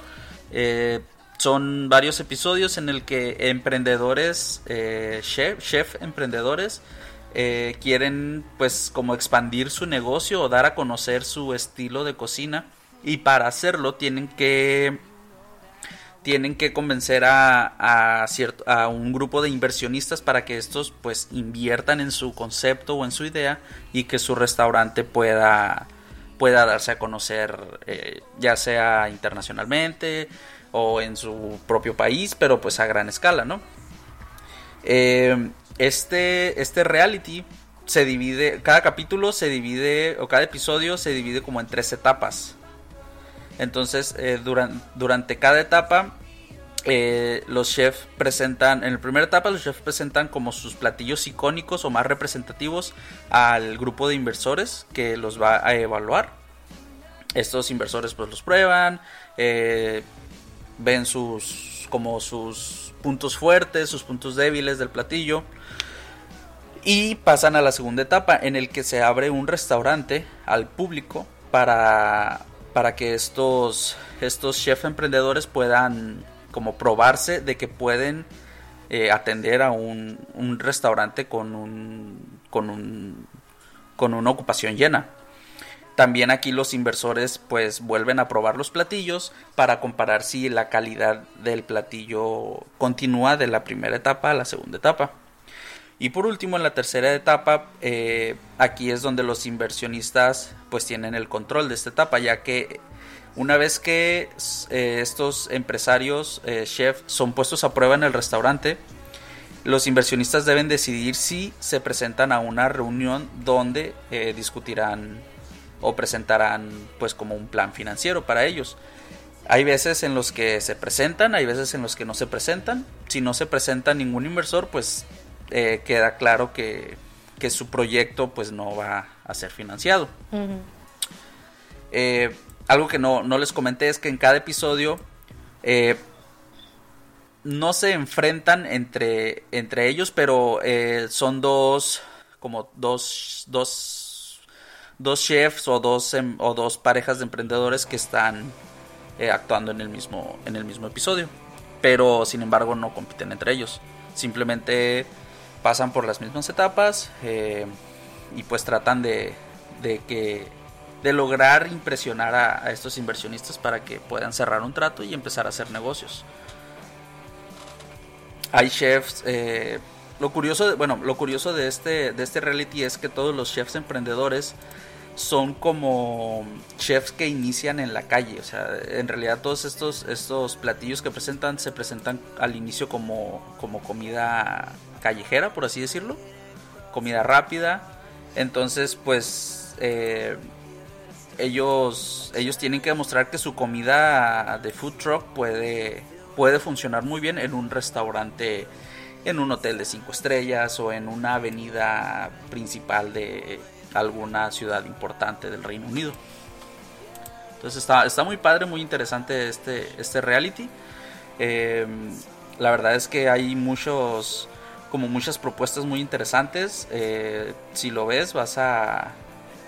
Eh, son varios episodios en el que emprendedores, eh, chef, chef, emprendedores, eh, quieren pues como expandir su negocio o dar a conocer su estilo de cocina Y para hacerlo tienen que tienen que convencer a, a, cierto, a un grupo de inversionistas para que estos pues inviertan en su concepto o en su idea y que su restaurante pueda, pueda darse a conocer eh, ya sea internacionalmente o en su propio país, pero pues a gran escala, ¿no? Eh, este, este reality se divide, cada capítulo se divide, o cada episodio se divide como en tres etapas. Entonces, eh, durante, durante cada etapa, eh, los chefs presentan, en la primera etapa, los chefs presentan como sus platillos icónicos o más representativos al grupo de inversores que los va a evaluar. Estos inversores pues los prueban, eh, ven sus como sus puntos fuertes, sus puntos débiles del platillo y pasan a la segunda etapa en el que se abre un restaurante al público para, para que estos, estos chefs emprendedores puedan como probarse de que pueden eh, atender a un, restaurante con un, con un con una ocupación llena. También aquí los inversores pues vuelven a probar los platillos para comparar si la calidad del platillo continúa de la primera etapa a la segunda etapa. Y por último, en la tercera etapa, eh, aquí es donde los inversionistas pues tienen el control de esta etapa, ya que una vez que eh, estos empresarios, eh, chef, son puestos a prueba en el restaurante, los inversionistas deben decidir si se presentan a una reunión donde discutirán o presentarán pues como un plan financiero para ellos. Hay veces en los que se presentan, hay veces en los que no se presentan. Si no se presenta ningún inversor, pues eh, queda claro que, su proyecto pues no va a ser financiado. Eh, algo que no, les comenté es que en cada episodio eh, no se enfrentan entre, entre ellos, pero son dos, como dos, dos, dos chefs o dos, em, o dos parejas de emprendedores que están actuando en el, mismo, en el mismo episodio. Pero sin embargo no compiten entre ellos. Simplemente pasan por las mismas etapas eh, y pues tratan de, de, que de lograr impresionar a, estos inversionistas para que puedan cerrar un trato y empezar a hacer negocios. Hay chefs, eh, lo curioso, de, bueno, lo curioso de este, de este reality es que todos los chefs emprendedores son como chefs que inician en la calle. O sea, en realidad todos estos, estos platillos que presentan se presentan al inicio como, como comida callejera, por así decirlo. Comida rápida. Entonces, pues eh, ellos, ellos tienen que demostrar que su comida de food truck puede, puede funcionar muy bien en un restaurante, en un hotel de cinco estrellas o en una avenida principal de alguna ciudad importante del Reino Unido. Entonces está, está muy padre, muy interesante este, este reality. Eh, la verdad es que hay muchos como muchas propuestas muy interesantes. Eh, si lo ves, vas a.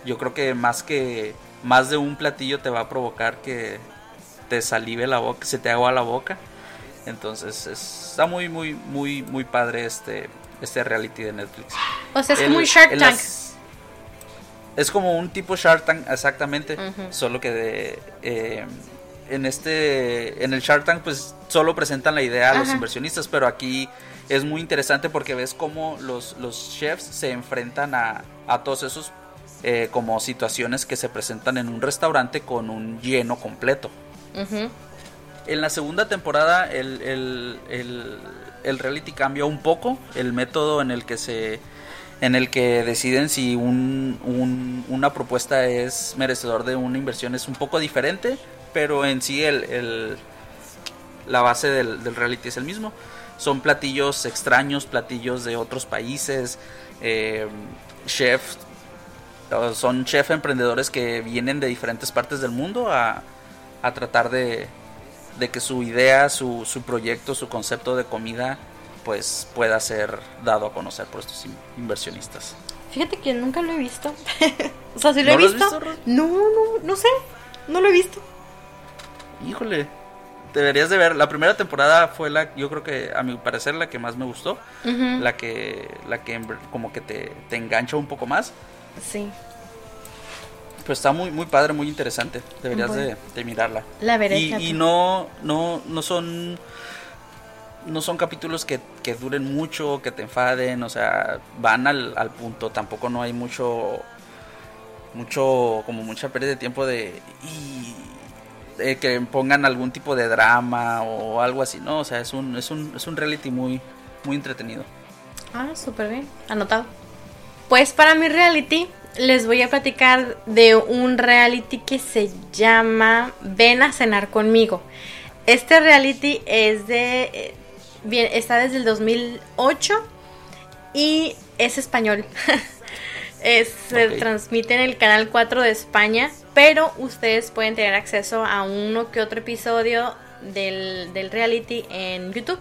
Yo creo que más que. Más de un platillo te va a provocar que te salive la boca, se te agua la boca. Entonces está muy, muy, muy, muy padre este, este reality de Netflix. O sea, es como un Shark Tank. es como un tipo Shark Tank, exactamente. Solo que de, eh, en este. En el Shark Tank, pues solo presentan la idea a los inversionistas, pero aquí es muy interesante porque ves cómo los, los chefs se enfrentan a, a todos esos eh, como situaciones que se presentan en un restaurante con un lleno completo. En la segunda temporada el, el, el, el, reality cambia un poco, el método en el que se en el que deciden si un, un, una propuesta es merecedor de una inversión es un poco diferente, pero en sí el, la base del, del reality es el mismo son platillos extraños, platillos de otros países, eh, chefs, son chef emprendedores que vienen de diferentes partes del mundo a, tratar de, que su idea, su, su, proyecto, su concepto de comida pues pueda ser dado a conocer por estos inversionistas. Fíjate que nunca lo he visto. o sea, si lo he visto. no, no, no sé. No lo he visto. Híjole deberías de ver. La primera temporada fue la, yo creo que a mi parecer la que más me gustó, la que, la que como que te, te engancha un poco más. Sí. Pues está muy, muy padre, muy interesante. Deberías Bueno. de, de mirarla. La veré. Y, y no, no, no son. No son capítulos que, que duren mucho, que te enfaden, o sea, van al, al punto. Tampoco no hay mucho. Mucho. Como mucha pérdida de tiempo de. Y, que pongan algún tipo de drama o algo así, ¿no? O sea, es un, es un, es un reality muy, muy entretenido. Ah, súper bien. Anotado. Pues para mi reality les voy a platicar de un reality que se llama Ven a cenar conmigo. Este reality es de... eh, bien, está desde el 2008 y es español. Es- Se transmite en el canal 4 de España, pero ustedes pueden tener acceso a uno que otro episodio del, del reality en YouTube.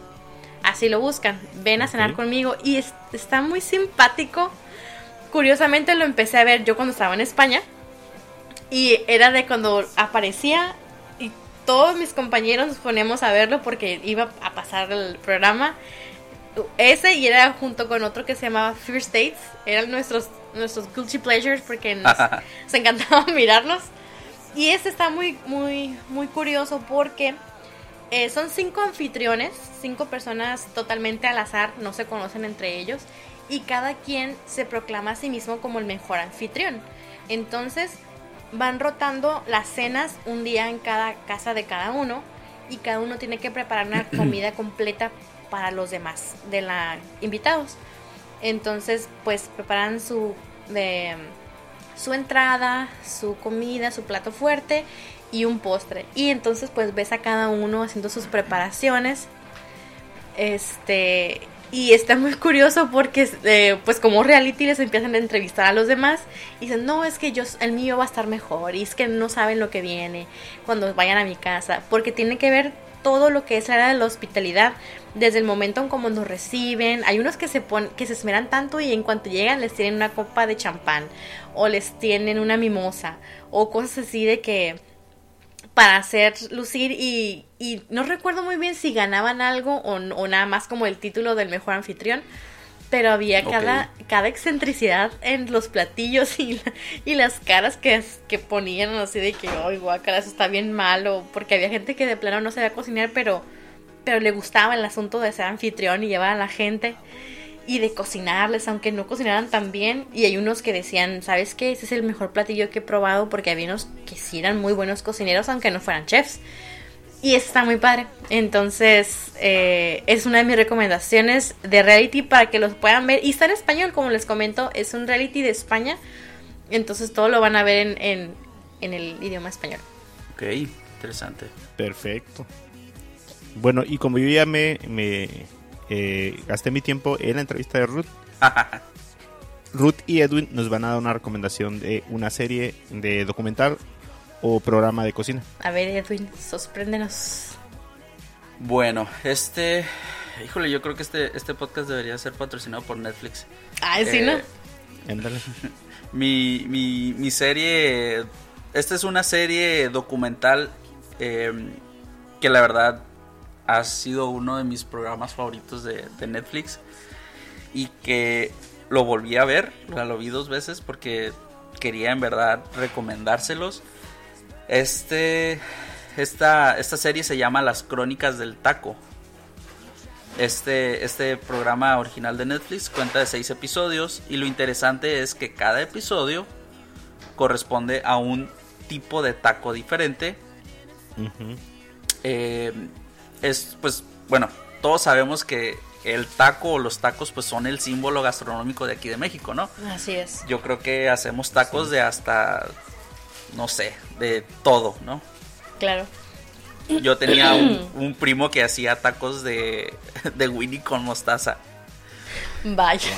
Así lo buscan. Ven a cenar conmigo. Y es- está muy simpático. Curiosamente lo empecé a ver yo cuando estaba en España. Y era de cuando aparecía y todos mis compañeros nos poníamos a verlo porque iba a pasar el programa. Ese y era junto con otro que se llamaba First Dates. Eran nuestros, nuestros guilty pleasures porque nos, nos encantaba mirarlos. Y este está muy, muy, muy curioso porque eh, son cinco anfitriones, cinco personas totalmente al azar, no se conocen entre ellos, y cada quien se proclama a sí mismo como el mejor anfitrión. Entonces van rotando las cenas un día en cada casa de cada uno, y cada uno tiene que preparar una comida completa para los demás de la invitados. Entonces, pues preparan su de su entrada, su comida, su plato fuerte y un postre. Y entonces pues ves a cada uno haciendo sus preparaciones. Este, y está muy curioso porque eh, pues como reality les empiezan a entrevistar a los demás y dicen, "No, es que yo el mío va a estar mejor y es que no saben lo que viene cuando vayan a mi casa", porque tiene que ver todo lo que es la área de la hospitalidad, desde el momento en cómo nos reciben. Hay unos que se que se esmeran tanto y en cuanto llegan les tienen una copa de champán o les tienen una mimosa o cosas así de que para hacer lucir y, y no recuerdo muy bien si ganaban algo o, nada más como el título del mejor anfitrión. Pero había cada, cada excentricidad en los platillos y, la- y las caras que, que ponían así de que, ay, guácala, eso está bien malo. Porque había gente que de plano no sabía cocinar, pero, pero le gustaba el asunto de ser anfitrión y llevar a la gente y de cocinarles, aunque no cocinaran tan bien. Y hay unos que decían, ¿sabes qué? Ese es el mejor platillo que he probado porque había unos que sí eran muy buenos cocineros, aunque no fueran chefs. Y está muy padre. Entonces, eh, es una de mis recomendaciones de reality para que los puedan ver. Y está en español, como les comento, es un reality de España. Entonces, todo lo van a ver en, en, en el idioma español. Ok, interesante. Perfecto. Bueno, y como yo ya me, me eh, gasté mi tiempo en la entrevista de Ruth, Ruth y Edwin nos van a dar una recomendación de una serie de documental o programa de cocina. A ver, Edwin, sorpréndenos. Bueno, este. Híjole, yo creo que este, este podcast debería ser patrocinado por Netflix. Ay, sí, Eh, ¿no? Mi, mi, mi serie. Esta es una serie documental eh, que la verdad ha sido uno de mis programas favoritos de, de Netflix. Y que lo volví a ver, lo vi dos veces porque quería en verdad recomendárselos. Este, esta, esta serie se llama Las Crónicas del Taco. Este, este programa original de Netflix cuenta de seis episodios y lo interesante es que cada episodio corresponde a un tipo de taco diferente. Eh, es pues bueno, todos sabemos que el taco o los tacos pues son el símbolo gastronómico de aquí de México, ¿no? Así es. Yo creo que hacemos tacos de hasta no sé, de todo, ¿no? Claro. Yo tenía un, un primo que hacía tacos de, de Winnie con mostaza. Vaya.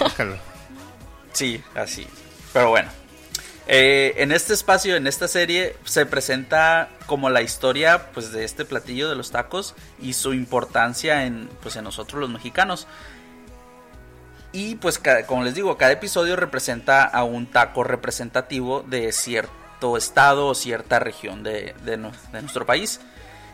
Sí, así. Pero bueno. Eh, en este espacio, en esta serie, se presenta como la historia pues, de este platillo de los tacos y su importancia en, pues, en nosotros los mexicanos. Y pues, como les digo, cada episodio representa a un taco representativo de cierto estado o cierta región de, de nuestro país.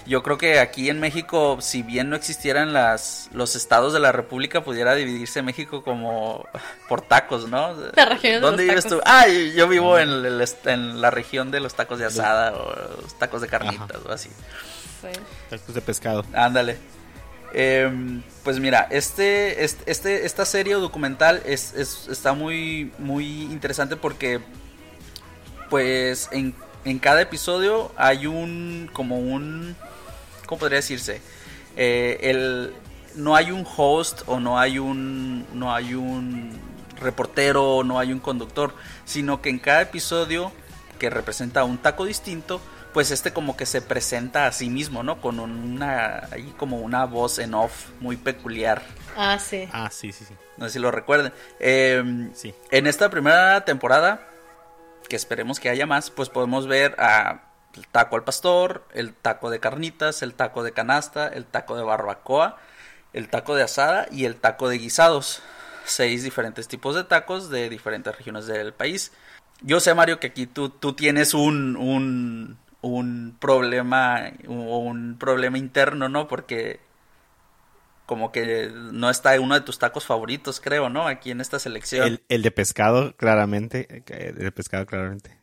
Yo creo que aquí en México, si bien no existieran las, los estados de la República, pudiera dividirse México como por tacos, ¿no? ¿Dónde vives tú? Ah, yo vivo en, el, en, la región de los tacos de asada o los tacos de carnitas o así. Tacos de pescado. Ándale. Em, pues mira, este, este, esta serie documental es, está muy, muy interesante porque, pues, en, en cada episodio hay un, como un, ¿cómo podría decirse? Eh, el, no hay un host o no hay un, no hay un reportero o no hay un conductor, sino que en cada episodio que representa un taco distinto, pues este como que se presenta a sí mismo, ¿no? Con una, ahí como una voz en off muy peculiar. Ah, sí. Ah, sí, sí, sí. No sé si lo recuerden. Em, sí. En esta primera temporada, que esperemos que haya más, pues podemos ver a el taco al pastor, el taco de carnitas, el taco de canasta, el taco de barbacoa, el taco de asada y el taco de guisados. Seis diferentes tipos de tacos de diferentes regiones del país. Yo sé, Mario, que aquí tú, tú tienes un, un, problema un problema interno, ¿no? Porque como que no está uno de tus tacos favoritos, creo, ¿no? Aquí en esta selección. El, de pescado, claramente. El de pescado, claramente.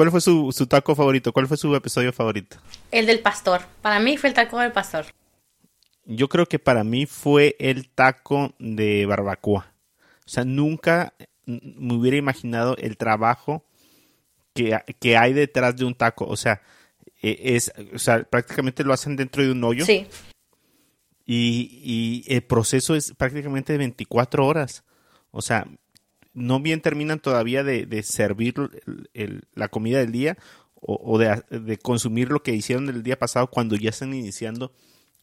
¿Cuál fue su, su, taco favorito? ¿Cuál fue su episodio favorito? El del pastor. Para mí fue el taco del pastor. Yo creo que para mí fue el taco de barbacoa. O sea, nunca me hubiera imaginado el trabajo que, hay detrás de un taco. O sea, e, es, o sea, prácticamente lo hacen dentro de un hoyo. Sí. Y, el proceso es prácticamente de 24 horas. O sea, no bien terminan todavía de, servir la comida del día o, de, consumir lo que hicieron el día pasado cuando ya están iniciando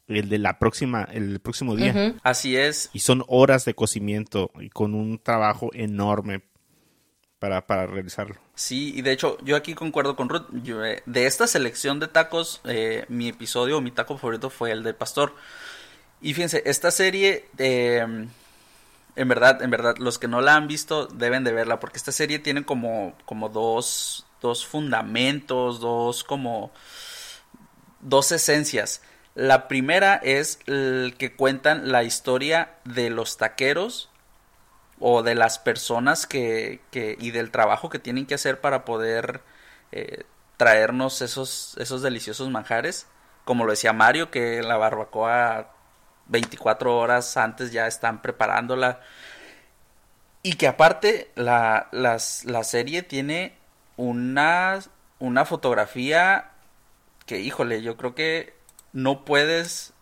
el de la próxima, el próximo día. Así es. Y son horas de cocimiento y con un trabajo enorme para, para realizarlo. Sí, y de hecho yo aquí concuerdo con Ruth. Eh, de esta selección de tacos, eh, mi episodio, mi taco favorito fue el del pastor. Y fíjense, esta serie, em, en verdad, en verdad, los que no la han visto deben de verla, porque esta serie tiene como, como dos, dos fundamentos, dos como, dos esencias. La primera es que cuentan la historia de los taqueros o de las personas que, que, y del trabajo que tienen que hacer para poder eh, traernos esos, esos deliciosos manjares. Como lo decía Mario, que la barbacoa 24 horas antes ya están preparándola. Y que aparte la, la serie tiene una, una fotografía que, híjole, yo creo que no puedes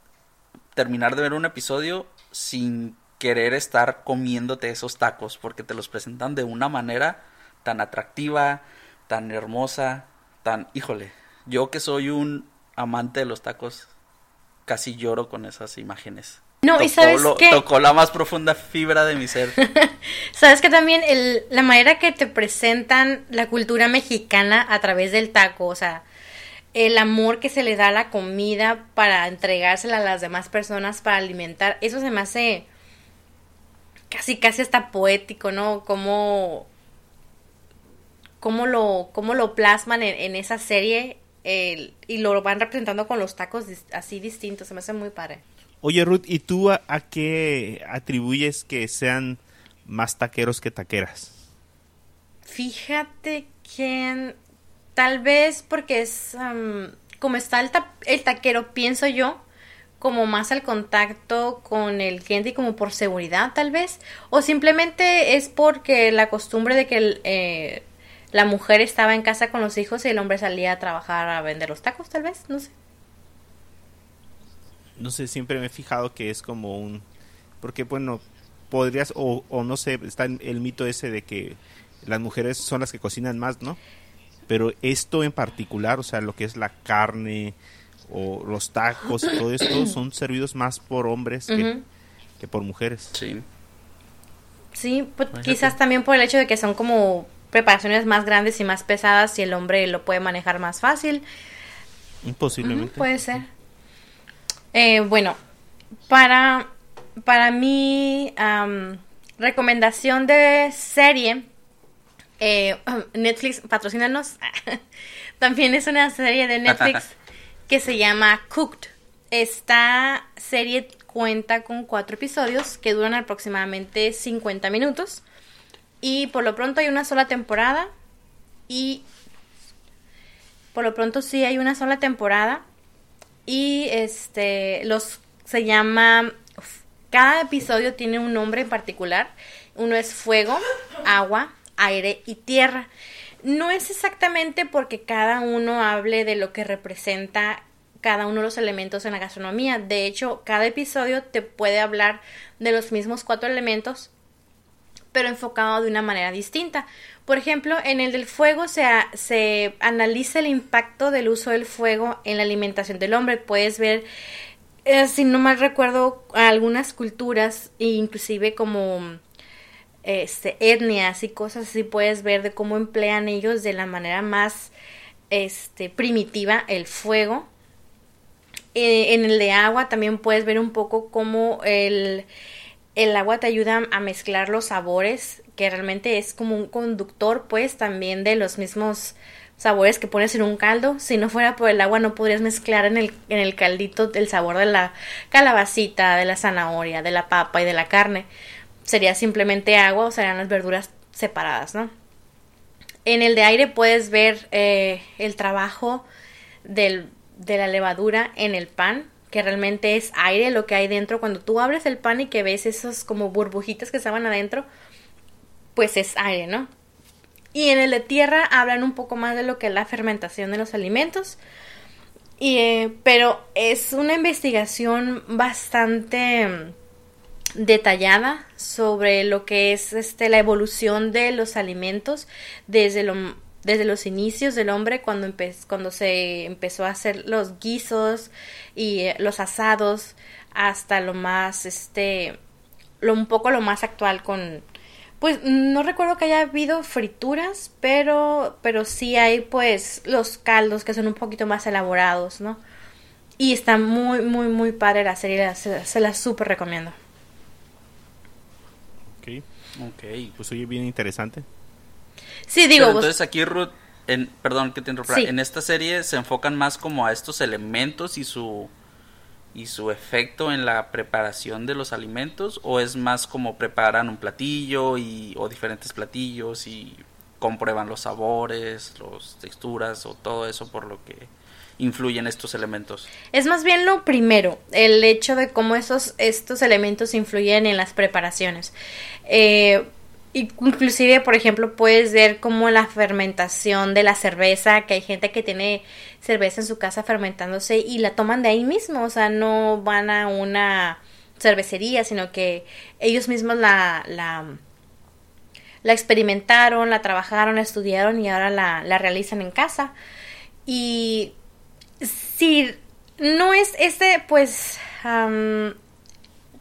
terminar de ver un episodio sin querer estar comiéndote esos tacos porque te los presentan de una manera tan atractiva, tan hermosa, tan, híjole, yo que soy un amante de los tacos, casi lloro con esas imágenes. No, y sabes que tocó la más profunda fibra de mi ser. sabes que también el, la manera que te presentan la cultura mexicana a través del taco, o sea, el amor que se le da a la comida para entregársela a las demás personas para alimentar, eso se me hace casi, casi hasta poético, ¿no? Cómo, cómo, lo, cómo lo plasman en, esa serie y lo van representando con los tacos así distintos. Se me hace muy padre. Oye, Ruth, ¿y tú a, qué atribuyes que sean más taqueros que taqueras? Fíjate que tal vez porque es como está el, el taquero, pienso yo, como más al contacto con el cliente y como por seguridad tal vez o simplemente es porque la costumbre de que eh, la mujer estaba en casa con los hijos y el hombre salía a trabajar a vender los tacos tal vez no sé no sé siempre me he fijado que es como un porque bueno podrías o, o no sé está el mito ese de que las mujeres son las que cocinan más no pero esto en particular o sea lo que es la carne o los tacos y todo esto son servidos más por hombres que, por mujeres. Sí. Sí, pues, quizás también por el hecho de que son como preparaciones más grandes y más pesadas y el hombre lo puede manejar más fácil. Imposiblemente. puede ser. Eh, bueno, para, para mi recomendación de serie, eh, Netflix, patrocínanos. También es una serie de Netflix que se llama Cooked. Esta serie cuenta con cuatro episodios que duran aproximadamente 50 minutos. Y por lo pronto hay una sola temporada. Y por lo pronto sí hay una sola temporada. Y este los se llama cada episodio tiene un nombre en particular. Uno es fuego, agua, aire y tierra. No es exactamente porque cada uno hable de lo que representa cada uno de los elementos en la gastronomía. De hecho, cada episodio te puede hablar de los mismos cuatro elementos, pero enfocado de una manera distinta. Por ejemplo, en el del fuego se, se analiza el impacto del uso del fuego en la alimentación del hombre. Puedes ver eh, si no mal recuerdo, algunas culturas, e inclusive como este, etnias y cosas así, puedes ver de cómo emplean ellos de la manera más este, primitiva el fuego. Eh, en el de agua también puedes ver un poco cómo el, el agua te ayuda a mezclar los sabores, que realmente es como un conductor, pues, también de los mismos sabores que pones en un caldo. Si no fuera por el agua no podrías mezclar en el, en el caldito el sabor de la calabacita, de la zanahoria, de la papa y de la carne. Sería simplemente agua o serían las verduras separadas, ¿no? En el de aire puedes ver eh, el trabajo del, de la levadura en el pan, que realmente es aire lo que hay dentro. Cuando tú abres el pan y que ves esos como burbujitas que estaban adentro, pues es aire, ¿no? Y en el de tierra hablan un poco más de lo que es la fermentación de los alimentos. Y, eh, pero es una investigación bastante mm, detallada sobre lo que es este, la evolución de los alimentos desde, lo, desde los inicios del hombre cuando, cuando se empezó a hacer los guisos y eh, los asados hasta lo más este lo un poco lo más actual con pues no recuerdo que haya habido frituras, pero, pero sí hay pues los caldos que son un poquito más elaborados, ¿no? Y está muy, muy, muy padre la serie, se, la súper recomiendo. Ok, ok, pues oye bien interesante. Sí, digo. Pero entonces aquí Ruth, en, perdón que te interrumpa, en esta serie se enfocan más como a estos elementos y su y su efecto en la preparación de los alimentos o es más como preparan un platillo y o diferentes platillos y comprueban los sabores, las texturas o todo eso por lo que influyen estos elementos. Es más bien lo primero, el hecho de cómo esos, estos elementos influyen en las preparaciones. Eh, Inclusive, por ejemplo, puedes ver como la fermentación de la cerveza, que hay gente que tiene cerveza en su casa fermentándose y la toman de ahí mismo, o sea, no van a una cervecería, sino que ellos mismos la, la, experimentaron, la trabajaron, la estudiaron y ahora la, la realizan en casa. Y si no es este, pues,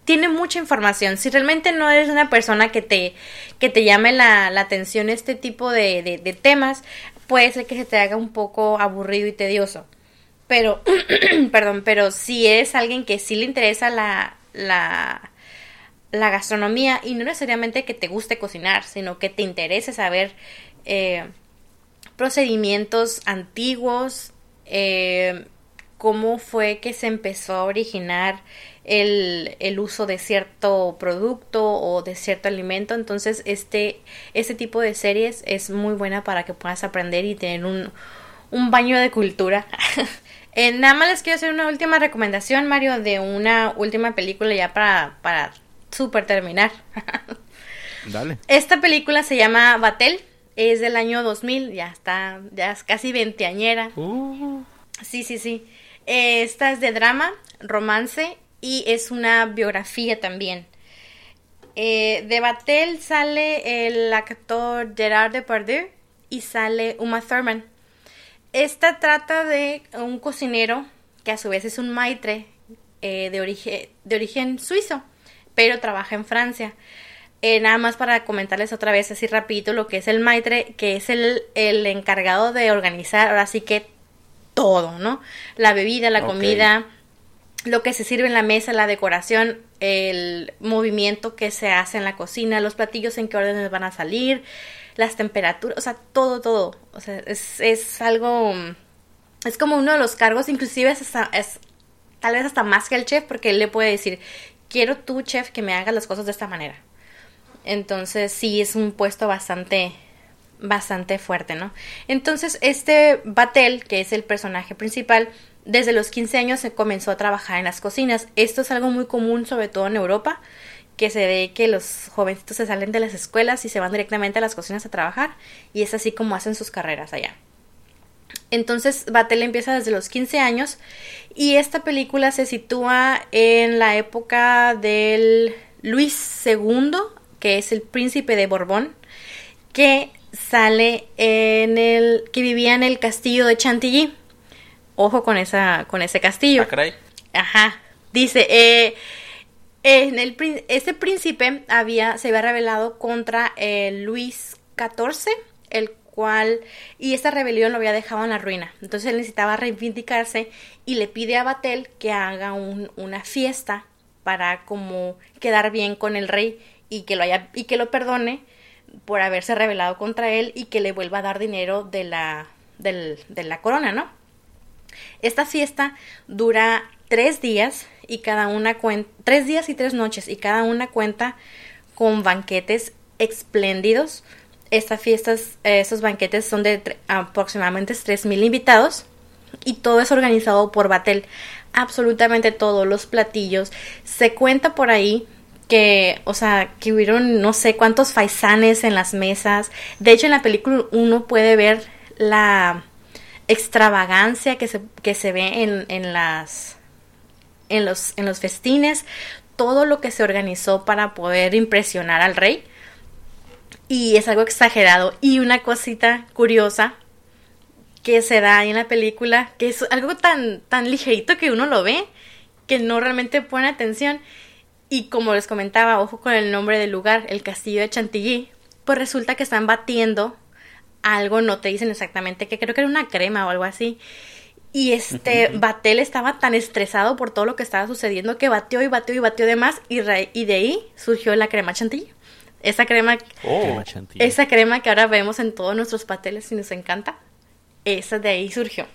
tiene mucha información. Si realmente no eres una persona que te, que te llame la, atención este tipo de, de, temas, puede ser que se te haga un poco aburrido y tedioso. Pero, perdón, pero si eres alguien que sí le interesa la, la, la gastronomía y no necesariamente que te guste cocinar, sino que te interese saber eh, procedimientos antiguos, eh, cómo fue que se empezó a originar el, el, uso de cierto producto o de cierto alimento. Entonces, este, este tipo de series es muy buena para que puedas aprender y tener un, un baño de cultura. eh, nada más les quiero hacer una última recomendación, Mario, de una última película ya para, para super terminar. Dale. Esta película se llama Batel, es del año 2000, ya está, ya es casi veinteañera. Uh. Sí, sí, sí. Eh, esta es de drama, romance y es una biografía también. Eh, de Batel sale el actor Gerard Depardieu y sale Uma Thurman. Esta trata de un cocinero que a su vez es un maitre eh, de, origen, de origen suizo, pero trabaja en Francia. Eh, nada más para comentarles otra vez así rapidito lo que es el maitre, que es el, el encargado de organizar ahora sí que todo, ¿no? La bebida, la comida, lo que se sirve en la mesa, la decoración, el movimiento que se hace en la cocina, los platillos en qué órdenes van a salir, las temperaturas, o sea, todo, todo. O sea, es, es algo es como uno de los cargos, inclusive es, es tal vez hasta más que el chef, porque él le puede decir, quiero tú, chef, que me hagas las cosas de esta manera. Entonces sí es un puesto bastante bastante fuerte, ¿no? Entonces este Batel, que es el personaje principal, desde los 15 años se comenzó a trabajar en las cocinas. Esto es algo muy común, sobre todo en Europa, que se ve que los jovencitos se salen de las escuelas y se van directamente a las cocinas a trabajar, y es así como hacen sus carreras allá. Entonces Batel empieza desde los 15 años y esta película se sitúa en la época del Luis II, que es el príncipe de Borbón, que sale en el que vivía en el castillo de Chantilly. Ojo con esa con ese castillo. Ah, Ajá. Dice eh, en el este príncipe había se había rebelado contra el Luis XIV, el cual y esta rebelión lo había dejado en la ruina. Entonces él necesitaba reivindicarse y le pide a Batel que haga una fiesta para como quedar bien con el rey y que lo haya y que lo perdone por haberse rebelado contra él y que le vuelva a dar dinero de la de la corona, ¿no? Esta fiesta dura tres días y cada una cuenta tres días y tres noches y cada una cuenta con banquetes espléndidos estas fiestas, eh, estos banquetes son de aproximadamente 3.000 invitados y todo es organizado por Batel. Absolutamente todos los platillos. Se cuenta por ahí que, o sea, que hubieron no sé cuántos faisanes en las mesas. De hecho, en la película uno puede ver la extravagancia que se, que se ve en, en las en los, en los festines, todo lo que se organizó para poder impresionar al rey y es algo exagerado. Y una cosita curiosa que se da ahí en la película, que es algo tan, tan ligerito que uno lo ve, que no realmente pone atención. Y como les comentaba, ojo con el nombre del lugar, el castillo de Chantilly, pues resulta que están batiendo algo, no te dicen exactamente que creo que era una crema o algo así. Y este Batel estaba tan estresado por todo lo que estaba sucediendo que batió y batió y batió de más y, y de ahí surgió la crema chantilly. Esa crema, oh. esa crema que ahora vemos en todos nuestros pasteles y nos encanta, esa de ahí surgió.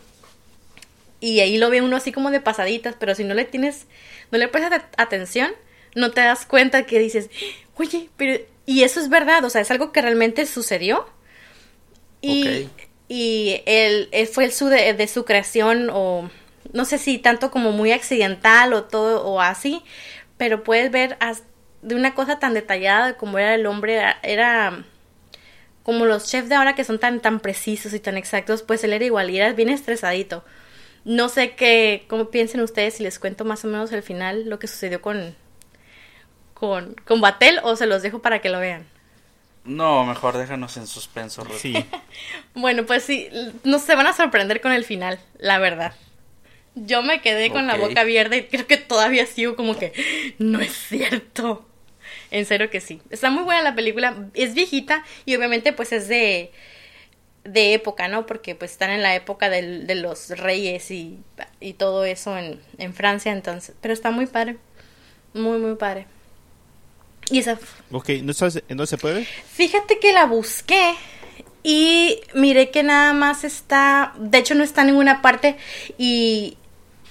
Y ahí lo ve uno así como de pasaditas, pero si no le tienes, no le prestas atención, no te das cuenta que dices, oye, pero, y eso es verdad, o sea, es algo que realmente sucedió. Y, y él, fue el su de, de, su creación, o no sé si tanto como muy accidental o todo, o así, pero puedes ver hasta de una cosa tan detallada como era el hombre, era, como los chefs de ahora que son tan, tan precisos y tan exactos, pues él era igual y era bien estresadito. No sé qué, cómo piensen ustedes si les cuento más o menos el final, lo que sucedió con, con, con Batel o se los dejo para que lo vean. No, mejor déjanos en suspenso. Sí. bueno, pues sí, no se van a sorprender con el final, la verdad. Yo me quedé con la boca abierta y creo que todavía sigo como que no es cierto. En serio que sí. Está muy buena la película. Es viejita y obviamente pues es de, de época, ¿no? Porque pues están en la época de los reyes y, y todo eso en, en, Francia, entonces. Pero está muy padre. Muy, muy padre. Y esa... Ok, ¿no sabes en dónde se puede? Fíjate que la busqué y miré que nada más está... De hecho no está en ninguna parte y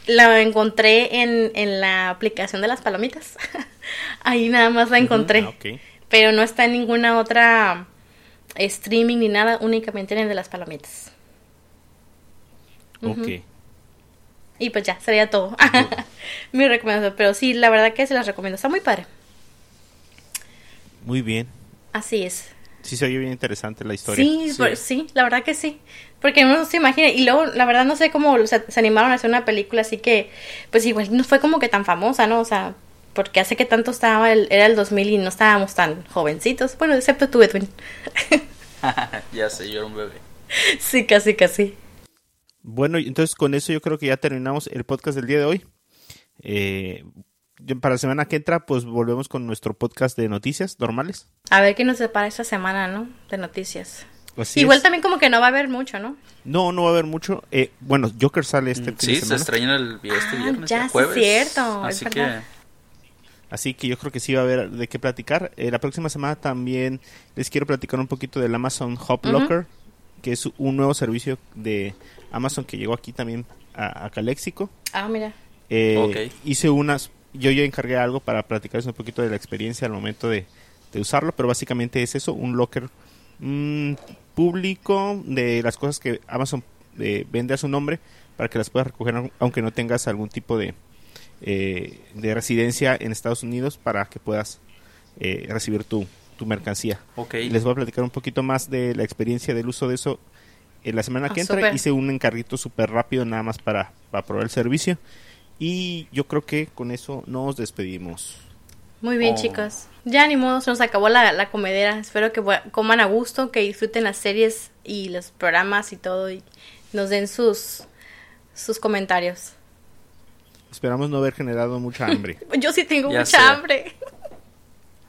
la encontré en, en la aplicación de las palomitas. Ahí nada más la encontré. Ah, Pero no está en ninguna otra streaming ni nada, únicamente en el de las palomitas. Ok. Y pues ya, sería todo. Mi recomendación. Pero sí, la verdad que se las recomiendo. Está muy padre. Muy bien. Así es. Sí, se oye bien interesante la historia. Sí, sí. la verdad que sí. Porque no se imagina. Y luego, la verdad, no sé cómo se, animaron a hacer una película así que, pues igual no fue como que tan famosa, ¿no? O sea, porque hace que tanto estaba, el, era el 2000 y no estábamos tan jovencitos. Bueno, excepto tú, Edwin. ya sé, yo era un bebé. Sí, casi, casi. Bueno, entonces con eso yo creo que ya terminamos el podcast del día de hoy. Eh, para la semana que entra, pues volvemos con nuestro podcast de noticias normales. A ver qué nos separa esta semana, ¿no? De noticias. Igual también como que no va a haber mucho, ¿no? No, no va a haber mucho. Eh, bueno, Joker sale este mm, Sí, se estrena el este ah, viernes, ya, jueves. cierto. Así que... Así que yo creo que sí va a haber de qué platicar. Eh, la próxima semana también les quiero platicar un poquito del Amazon Hop Locker. que es un nuevo servicio de Amazon que llegó aquí también a, a Calexico. Ah, mira. Eh, Ok. Hice unas, yo ya encargué algo para platicarles un poquito de la experiencia al momento de, de usarlo, pero básicamente es eso, un locker mm, público de las cosas que Amazon eh, vende a su nombre para que las puedas recoger au- aunque no tengas algún tipo de, eh, de residencia en Estados Unidos para que puedas eh, recibir tu, tu mercancía. Ok. Les voy a platicar un poquito más de la experiencia del uso de eso en la semana Ah, que entra. Hice un encarguito súper rápido nada más para, para probar el servicio. Y yo creo que con eso nos despedimos. Muy bien, Oh. chicos. Ya ni modo, se nos acabó la, la comedera. Espero que coman a gusto, que disfruten las series y los programas y todo y nos den sus sus comentarios. Esperamos no haber generado mucha hambre. Yo sí tengo Ya mucha sé. hambre.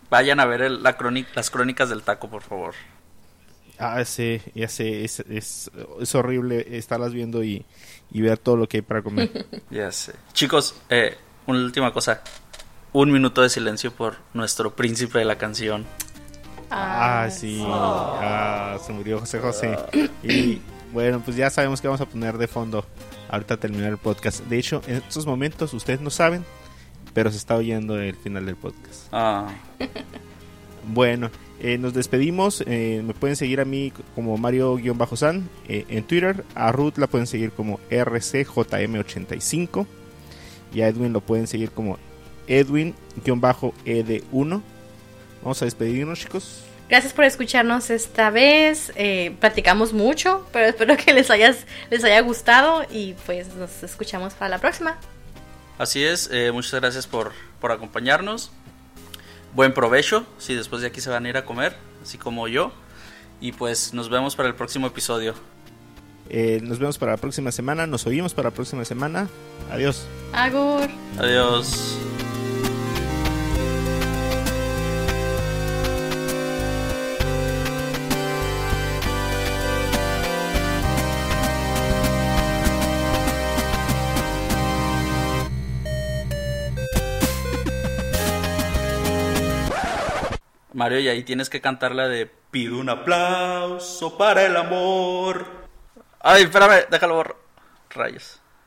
Vayan a ver el- la crónica, las crónicas del taco, por favor. Ah, sí, ya sé, es, es, es horrible estarlas viendo y, y ver todo lo que hay para comer. Ya sé. Chicos, eh, una última cosa. Un minuto de silencio por nuestro príncipe de la canción. Ah, sí. Ah, se murió José José. Y bueno, pues ya sabemos que vamos a poner de fondo ahorita al terminar el podcast. De hecho, en estos momentos ustedes no saben, pero se está oyendo el final del podcast. Ah, Bueno, eh, nos despedimos. eh, me pueden seguir a mí como Mario-San eh, en Twitter. A Ruth la pueden seguir como RCJM85. Y a Edwin lo pueden seguir como Edwin-ED1. Vamos a despedirnos, chicos. Gracias por escucharnos esta vez. Eh, platicamos mucho, pero espero que les hayas les haya gustado y pues nos escuchamos para la próxima. así es. eh, muchas gracias por, por acompañarnos. Buen provecho, si después de aquí se van a ir a comer, así como yo. Y pues nos vemos para el próximo episodio. Eh, nos vemos para la próxima semana. Nos oímos para la próxima semana. Adiós. Agur. Adiós. Mario, y ahí tienes que cantar la de Pido un aplauso para el amor. Ay, espérame, déjalo borro. Rayos.